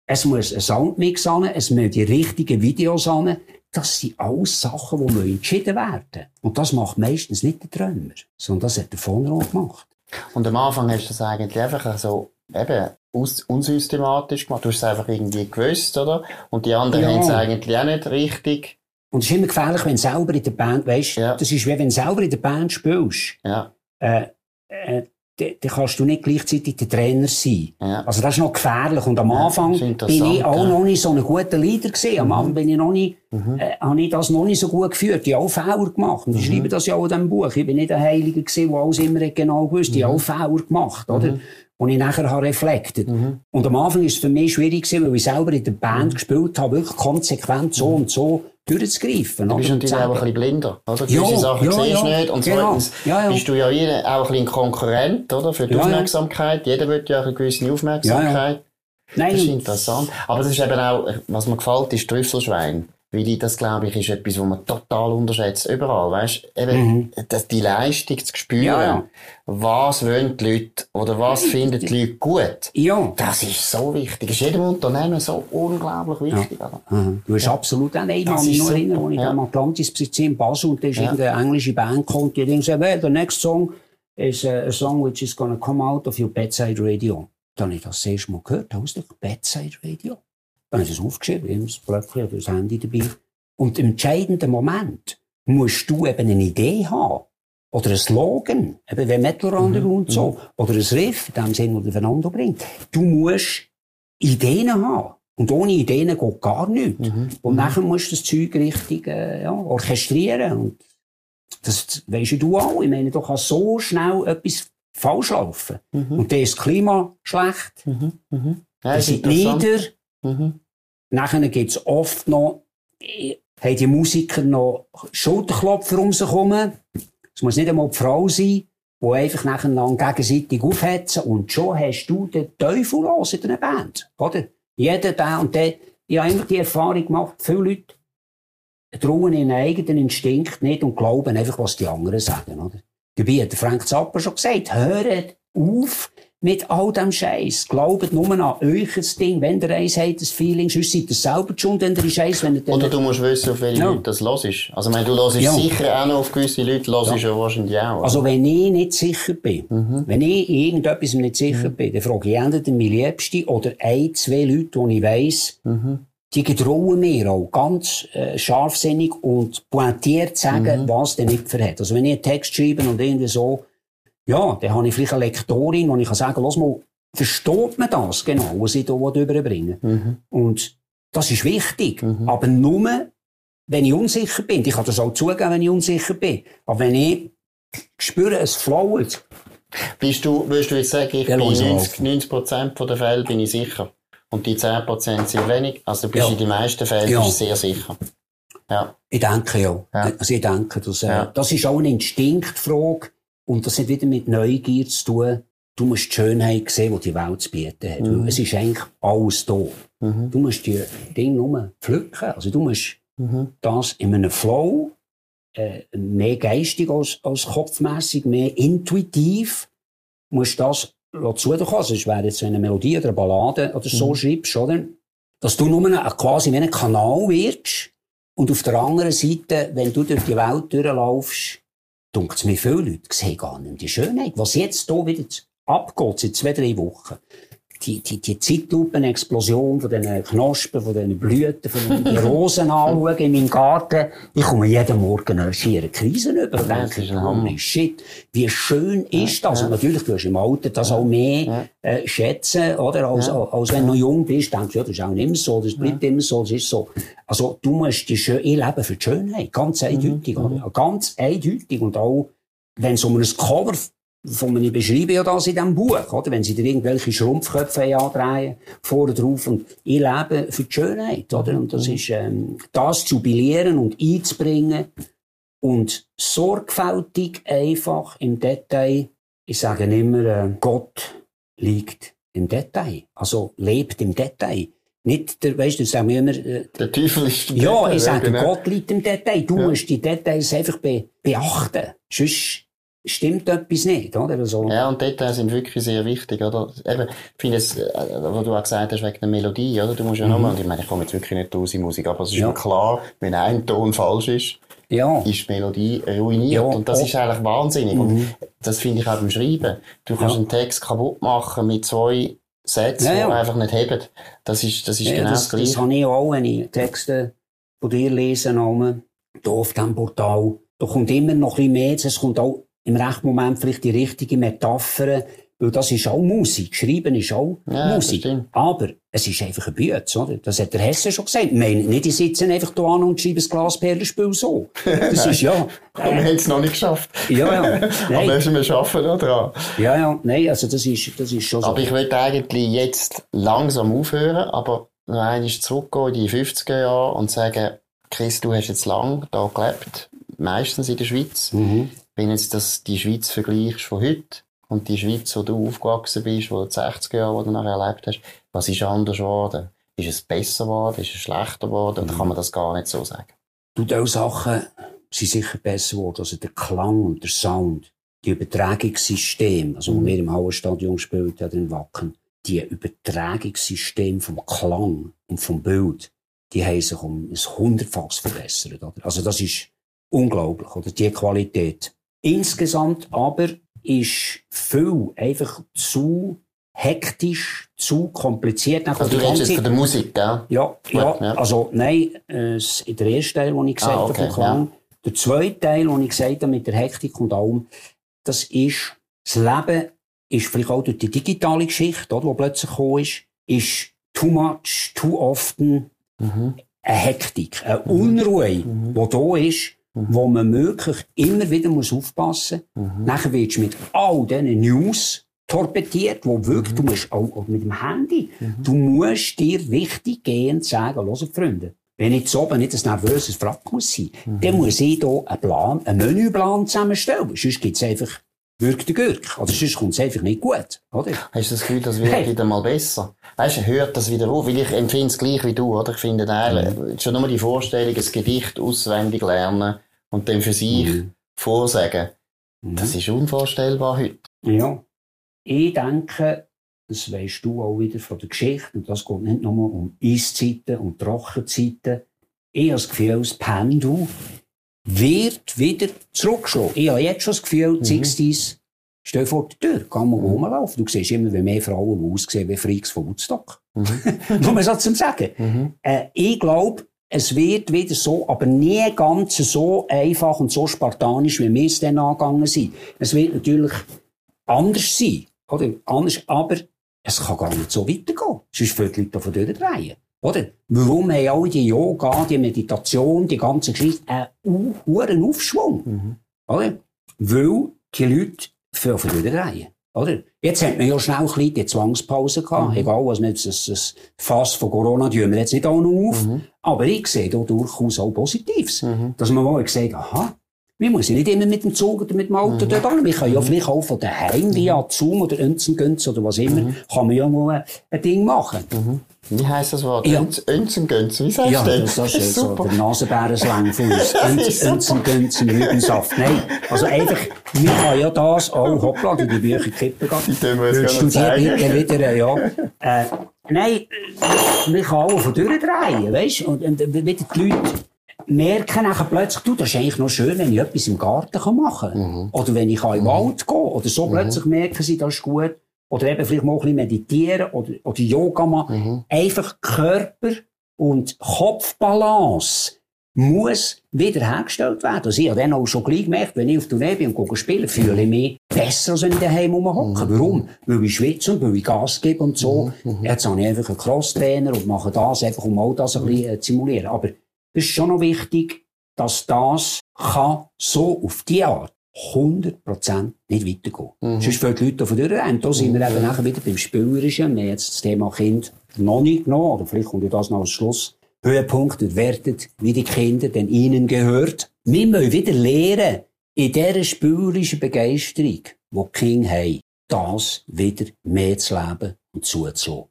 Es muss ein Soundmix an, es müssen die richtigen Videos an. Das sind alles Sachen, die entschieden werden Und das macht meistens nicht der Träumer, sondern das hat der Vonrohr gemacht. Und am Anfang hast du das eigentlich einfach so, eben, unsystematisch gemacht. Du hast es einfach irgendwie gewusst, oder? Und die anderen ja. haben es eigentlich auch nicht richtig und es ist immer gefährlich, wenn du selber in der Band, weißt, ja. das ist wie wenn du selber in der Band spielst. Ja. Äh, äh, dann kannst du nicht gleichzeitig der Trainer sein. Ja. Also das ist noch gefährlich. Und am Anfang bin ich auch noch nicht so ein guter Leader gewesen. Am mhm. Anfang bin ich noch nicht, mhm. äh, habe ich das noch nicht so gut geführt. Ich habe auch Fehler gemacht. Und ich mhm. schreibe das ja auch in diesem Buch. Ich bin nicht ein Heiliger gewesen, der alles immer genau gewusst. Ich habe auch Fehler gemacht, oder? Mhm. Und ich nachher habe reflektiert. Mhm. Und am Anfang ist es für mich schwierig gewesen, weil ich selber in der Band mhm. gespielt habe, wirklich konsequent so und so durchzugreifen. Du bist natürlich auch ein bisschen blinder, oder? Gewisse Ja, Sachen ja, siehst du ja, nicht. Und genau. zweitens Ja, bist du ja auch ein bisschen Konkurrent, oder? Für die. Aufmerksamkeit. Jeder will ja eine gewisse Aufmerksamkeit. Nein, Das ist interessant. Aber das ist eben auch, was mir gefällt, ist Trüffelschwein. Weil das, glaube ich, ist etwas, was man total unterschätzt. Überall, weißt eben, dass die Leistung zu spüren. Mhm. Ja, ja. Was wollen die Leute, oder was finden die Leute gut? Ja. Das ist so wichtig. Das ist jedem Unternehmen so unglaublich wichtig, oder? Aha. Du hast absolut auch einen, Das noch so. erinnern, als ich Ja. am Atlantis war in Basel und da ist Ja. irgendeine englische Band gekommen, die gesagt, well, the next song is uh, a song which is gonna come out of your bedside radio. Dann habe ich das das erste Mal gehört, ausdruck, bedside radio. Dann habe ich das aufgeschrieben, ich das Blöckchen oder das Handy dabei. Und im entscheidenden Moment musst du eben eine Idee haben. Oder ein Slogan, eben wie Metal Underground so. Oder ein Riff, in dem Sinne, das Fernando bringt. Du musst Ideen haben. Und ohne Ideen geht gar nichts. Und nachher musst du das Zeug richtig äh, ja, orchestrieren. Und das weisst ja du auch. Ich meine, du kannst so schnell etwas falsch laufen. Und dann ist das Klima schlecht, Ja, dann das ist sind nieder. Mhm. Nachher gibt es oft noch, äh, haben die Musiker noch Schulterklopfer um sich herum. Es muss nicht einmal die Frau sein, die einfach nachher lang gegenseitig aufhetzen. Und schon hast du den Teufel los in einer Band. Oder? Jeder da und der. Ich habe immer die Erfahrung gemacht, viele Leute trauen ihren eigenen Instinkt nicht und glauben einfach, was die anderen sagen. Oder? Dabei hat Frank Zappa schon gesagt, hört auf mit all dem Scheiß. Glaubt nur an euch das Ding. Wenn ihr eins habt, das Feeling, sonst seid ihr selber schuld, wenn ihr Scheiß, wenn ihr. Oder du musst wissen, auf welche Ja. Leute das los ist. Also, du hörst Ja. sicher auch noch auf gewisse Leute, hörst ja. wahrscheinlich auch. Also, wenn ich nicht sicher bin, wenn ich in irgendetwas nicht sicher bin, dann frage ich entweder meine Liebste oder ein, zwei Leute, die ich weiss, die getrauen mir auch ganz äh, scharfsinnig und pointiert sagen, was der nicht verhält. Also, wenn ich einen Text schreibe und irgendwie so, ja, dann habe ich vielleicht eine Lektorin, und ich kann sagen, lass mal, versteht man das genau, was ich da überbringen Und das ist wichtig. Aber nur, wenn ich unsicher bin. Ich kann das auch zugeben, wenn ich unsicher bin. Aber wenn ich spüre, es flowt, Bist du, würdest du jetzt sagen, ich bin los, 90, 90 Prozent der Fälle bin ich sicher. Und die 10 Prozent sind wenig. Also, du bist Ja. in den meisten Fällen Ja. sehr sicher. Ja. Ich denke ja. Ja. Also ich denke, dass, äh, Ja. das ist auch eine Instinktfrage und das hat wieder mit Neugier zu tun. Du musst die Schönheit sehen, die die Welt zu bieten hat. Mhm. Weil Es ist eigentlich alles da. Du musst die Dinge nur pflücken. Also du musst Mhm. das in einem Flow, äh, mehr geistig als, als kopfmässig, mehr intuitiv, musst das zukommen. Also es wäre jetzt, wenn eine Melodie oder eine Ballade oder Mhm. so schreibst, oder? Dass du nur ein, quasi wie ein Kanal wirst und auf der anderen Seite, wenn du durch die Welt durchlaufst, dunkt mir viele Leute sehen gar nicht die Schönheit. Was jetzt hier wieder abgeht, seit zwei, drei Wochen. Die, die, die Zeitlupenexplosion von diesen Knospen, von diesen Blüten, von den Rosen anschauen in meinem Garten. Ich komme jeden Morgen eine schiere Krise über und denke, holy shit, wie schön ist das? Und natürlich, du hast im Alter das auch mehr äh, schätzen, oder? Als, als wenn du noch jung bist, denkst du, ja, das ist auch nicht immer so, das bleibt immer so, das ist so. Also, du musst die Schön ich lebe für die Schönheit. Ganz eindeutig, oder? Ganz eindeutig. Und auch, wenn es um ein Cover von einem beschreibe ja das in diesem Buch, oder? Wenn sie dir irgendwelche Schrumpfköpfe andrehen, vorne drauf. Und ich lebe für die Schönheit, oder? Und das ist, ähm, das zu jubilieren und einzubringen und sorgfältig einfach im Detail. Ich sage immer, äh, Gott liegt im Detail. Also lebt im Detail. Nicht der, weißt du, sagen wir immer, äh, Der Teufel ist ja, ich sage, genau. Gott liegt im Detail. Du musst die Details einfach be beachten. Sonst stimmt etwas nicht, oder? Also, Ja, und Details sind wirklich sehr wichtig, oder? Eben, ich finde es, äh, was du auch gesagt hast, wegen der Melodie, oder? Du musst ja nochmal, und ich meine, ich komme jetzt wirklich nicht aus in Musik, aber es ist Mhm. Ja. mir klar, wenn ein Ton falsch ist, ja. ist die Melodie ruiniert. Ja, und das ist eigentlich wahnsinnig. Und das finde ich auch beim Schreiben. Du kannst Ja. einen Text kaputt machen mit zwei Sätzen, Ja, die ja. einfach nicht heben. Das ist, das ist genau das, das, das Gleiche. habe ich auch, wenn ich Texte von dir lese, hier auf diesem Portal. Da kommt immer noch ein bisschen mehr, es kommt auch im rechten Moment vielleicht die richtige Metapher, weil das ist auch Musik. Schreiben ist auch Ja, Musik. Aber es ist einfach ein Bütz, oder? Das hat der Hesse schon gesagt. Ich meine, nicht, die sitzen einfach da an und schreiben das Glasperlenspiel so. Das ist ja, Aber wir haben es noch nicht geschafft. ja, ja. Aber Nein, müssen wir schaffen, oder? ja, ja, nein, also das ist, das ist schon so. Aber ich würde eigentlich jetzt langsam aufhören, aber noch einmal zurückgehen in die 50er Jahre und sagen, Chris, du hast jetzt lange da gelebt, meistens in der Schweiz. Mhm. Wenn jetzt das, die Schweiz vergleichst von heute und die Schweiz, wo du aufgewachsen bist, wo du die 60er Jahre, die du nachher erlebt hast, was ist anders geworden? Ist es besser geworden? Ist es schlechter geworden? Oder kann man das gar nicht so sagen? Du, diese Sachen sind sicher besser geworden. Also der Klang und der Sound, die Übertragungssysteme, also wo wir im Hauenstadion gespielt haben in Wacken, die Übertragungssysteme vom Klang und vom Bild, die haben sich um ein hundertfaches verbessert. Oder? Also das ist unglaublich, oder? Die Qualität. Insgesamt aber ist viel einfach zu hektisch, zu kompliziert. Dann Also du redest jetzt von der Musik, gell? ja, ja, ja. also nein, äh, s- der erste Teil, den ich gesagt Ah, okay, Klang. Der zweite Teil, den ich gesagt habe, mit der Hektik und allem, das ist, das Leben ist vielleicht auch durch die digitale Geschichte, oder, die plötzlich gekommen ist, ist too much, too often Mhm. eine Hektik, eine Unruhe, die da ist, wo man wirklich immer wieder muss aufpassen muss. Nachher wirst du mit all diesen News torpediert, wo wirklich, du musst auch, auch mit dem Handy, du musst dir richtig gehend sagen, hört Freunde, wenn jetzt oben nicht ein nervöses Frack muss sein, dann muss ich hier einen Plan, einen Menüplan zusammenstellen. Sonst gibt's einfach Gürk der Gürk. Oder sonst kommt's einfach nicht gut, oder? Hast du das Gefühl, das wird Hey. wieder mal besser? Weißt du, hört das wieder auf? Weil ich empfinde es gleich wie du, oder? Ich finde eigentlich, schon nur die Vorstellung, ein Gedicht auswendig lernen und dann für sich Mhm. vorsagen, das ist unvorstellbar heute. Ja. Ich denke, das weisst du auch wieder von der Geschichte, und das geht nicht nur um Eiszeiten und Trockenzeiten. Ich habe das Gefühl, das Pendel wird wieder zurückschlagen. Ich habe jetzt schon das Gefühl, die 60s stehen vor der Tür, kann man rumlaufen. Du siehst immer mehr Frauen, die aussehen wie Freaks von Woodstock. Nur mal so zum Sagen. Äh, ich glaube, es wird wieder so, aber nie ganz so einfach und so spartanisch, wie wir es dann angegangen sind. Es wird natürlich anders sein, oder? Anders, aber es kann gar nicht so weitergehen. Sonst würden die Leute davon durchdrehen. Oder? Warum haben alle die Yoga, die Meditation, die ganze Geschichte einen hohen Aufschwung? Oder? Weil die Leute viel von durchdrehen. Oder? Jetzt hat man ja schnell ein bisschen die Zwangspause gehabt. Egal, was jetzt, das, das Fass von Corona tun wir jetzt nicht auch noch auf. Aber ich sehe da durchaus auch Positives. Dass man mal hat, aha, wir müssen nicht immer mit dem Zug oder mit dem Auto dort hin. Wir können ja vielleicht auch von daheim via Zoom oder Önzengünz oder was immer, kann man ja mal ein, ein Ding machen. Wie heisst das Wort? Ja. Önz- Önzengönz, wie sagst Ja, du das, das ist so Super. der Nasenbärenslang von uns. Önz- Önzengünz im Rübensaft. Nein, also einfach, wir können ja das auch, hoppla, die die Bücher kippen gehen. Die tun wir jetzt zeigen. bitte wieder, ja. Äh, nein, man kann auch von durchdrehen, weißt du? Und, und wieder die Leute merken nachher plötzlich, du, das ist eigentlich noch schön, wenn ich etwas im Garten machen kann. Oder wenn ich kann im Wald gehen Oder so plötzlich merken sie, das ist gut. Oder eben vielleicht mal ein bisschen meditieren oder, oder Yoga machen. Einfach Körper und Kopfbalance muss wiederhergestellt werden. Also ich habe dann auch schon gleich gemerkt, wenn ich auf Tournee bin und gehe spielen, fühle ich mich besser, als wenn ich daheim rumhocke. Warum? Weil ich schwitze und weil ich Gas gebe und so. Jetzt habe ich einfach einen Crosstrainer und mache das einfach, um all das ein bisschen zu simulieren. Aber es ist schon noch wichtig, dass das kann so auf die Art 100% nicht weitergehen. Sonst fällt die Leute davon durch. Und da sind wir eben nachher wieder beim Spielerischen. Wir haben jetzt das Thema Kind noch nicht genommen, oder vielleicht kommt das noch als Schluss. Höhepunkt und wertet, wie die Kinder denn ihnen gehört. Wir müssen wieder lernen, in dieser spielerischen Begeisterung, die die Kinder haben, das wieder mehr zu leben und zuzulassen.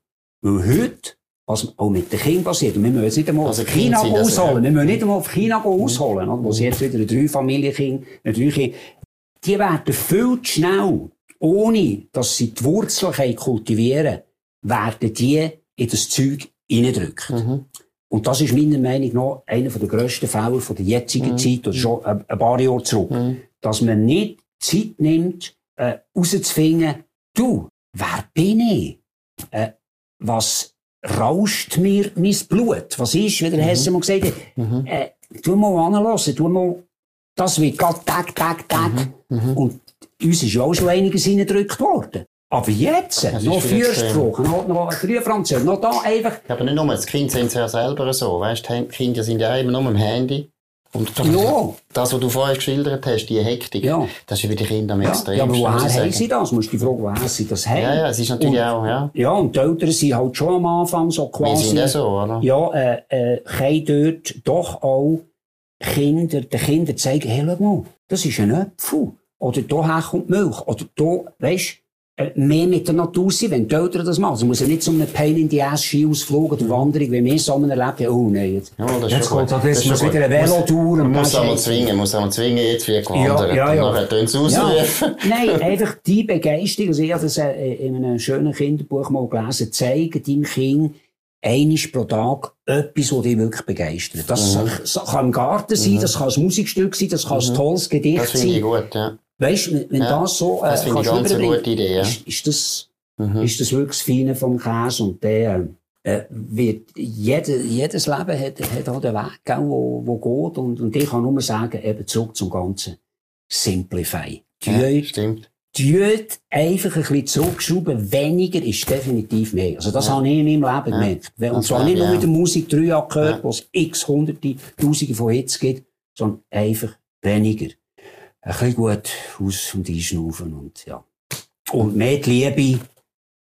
Weil heute, was auch mit den Kindern passiert, und wir müssen jetzt nicht einmal Also auf China das- ausholen, wir müssen nicht einmal auf China ausholen, oder? wo sie jetzt wieder eine Dreifamilienkind, eine Dreikind, die werden viel zu schnell, ohne dass sie die Wurzeln können kultivieren werden die in das Zeug reindrückt. Und das ist meiner Meinung nach einer der grössten Fälle von der jetzigen Zeit, oder schon ein, ein paar Jahre zurück. Dass man nicht Zeit nimmt, äh, rauszufinden, du, wer bin ich? Äh, was rauscht mir mein Blut? Was ist, wie der Hesse mal gesagt hat, äh, tu mal anlassen, tu mal, das wird gerade Tag, Tag, Tag. Und uns ist ja auch schon einiges reingedrückt worden. Aber jetzt, ist noch Fürsprache, noch, noch früher Französisch, noch da einfach, Ja, aber nicht nur, das Kind sind ja selber so, weißt du, die Kinder sind ja immer nur am Handy. Und das, Ja. das, was du vorher geschildert hast, die Hektik, Ja. das ist bei den Kindern am Ja, extremsten. ja, aber woher haben sie das? Musst du dich fragen, woher sie das haben? Ja, ja, es ist natürlich Und- auch, ja. Ja, und die Eltern sind halt schon am Anfang so Wir quasi... sind ja so, oder? Ja, äh, äh, dort doch auch Kinder, den Kindern zeigen, hey, schau mal, das ist ein Apfel. Oder daher kommt Milch. Oder da, weisst, äh, mehr mit der Natur sein, wenn die Eltern das machen. Es muss ja nicht so eine Pain in the ass Ski-Ausflug oder Wanderung, wie wir Sommer erleben. Oh nein, jetzt, Ja, das jetzt geht Das muss wieder eine Velotour. Man muss einmal zwingen, muss einmal zwingen, jetzt wie gewandert. ja, ja. Und nachher tun sie Ja, nein, einfach die Begeisterung. Also ich habe das in einem schönen Kinderbuch mal gelesen. Zeigen deinem Kind einmal pro Tag etwas, das dich wirklich begeistert. Das Mhm. kann im Garten sein, das kann ein Musikstück sein, das kann ein tolles Gedicht Das finde ich sein. gut, ja. Weißt du, wenn, wenn Ja, das so äh, das finde ich ganz eine gute Idee, ja. ist, ist, das, Mhm. ist das wirklich das Feine vom Käse. Und der äh, wird, jede, jedes Leben hat, hat auch den Weg, gell, wo, wo geht. Und, und ich kann nur sagen, eben zurück zum Ganzen. Simplify. Ja, Tut stimmt. Tut einfach ein bisschen zurückschrauben. Weniger ist definitiv mehr. Also das Ja. habe ich in meinem Leben gemerkt. Und zwar nicht nur mit der Musik drei Jahre gehört, Ja. wo es x hunderte, tausende von Hits gibt, sondern einfach weniger. Ein bisschen gut aus- und einschnaufen und ja. Und mehr die Liebe,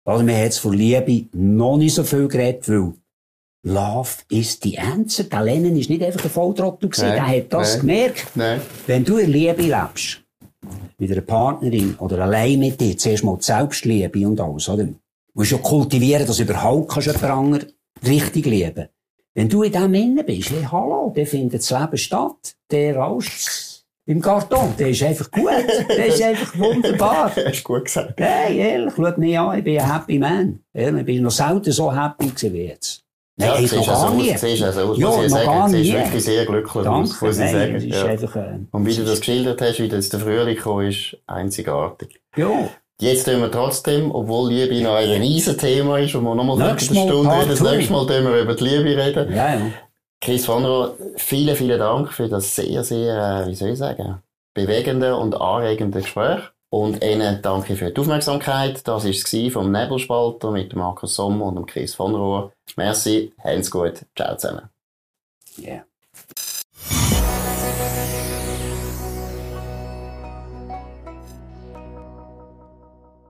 oder man hat von Liebe noch nicht so viel geredet, weil Love is the answer. Der Lennon ist nicht einfach ein Volltrottel gewesen, Nein, der hat das nein. gemerkt. Nein. Wenn du in Liebe lebst, mit einer Partnerin oder allein mit dir, zuerst mal die Selbstliebe und alles, oder? Du musst ja kultivieren, dass du überhaupt kannst jemand anderen richtig lieben Wenn du in dem innen bist, hey, hallo, dann findet das Leben statt. Der rauscht im Karton. Der ist einfach gut. Der ist einfach wunderbar. Hast du gut gesagt. Hey, ehrlich, schau mich an, ich bin ein Happy Man. Ehrlich, Ich bin noch selten so happy gewesen wie jetzt. Ja, Nein, du ich noch also gar aus, nie. du siehst also aus, Ja, muss ich sagen. siehst nie. wirklich sehr glücklich aus, Danke, muss ich nein, sagen. das ist Ja. einfach, äh, Und wie du das geschildert hast, wie jetzt der Frühling gekommen ist, einzigartig. ja. Jetzt tun wir trotzdem, obwohl Liebe noch ein riesen Thema ist, und wir nochmal eine Stunde reden, das nächste Mal tun wir über die Liebe reden. Ja, ja. Chris von Rohr, vielen, vielen Dank für das sehr, sehr, äh, wie soll ich sagen, bewegende und anregende Gespräch. Und Ihnen danke für die Aufmerksamkeit. Das war es vom Nebelspalter mit Markus Sommer und dem Chris von Rohr. Merci, habt's gut, ciao zusammen. Ja.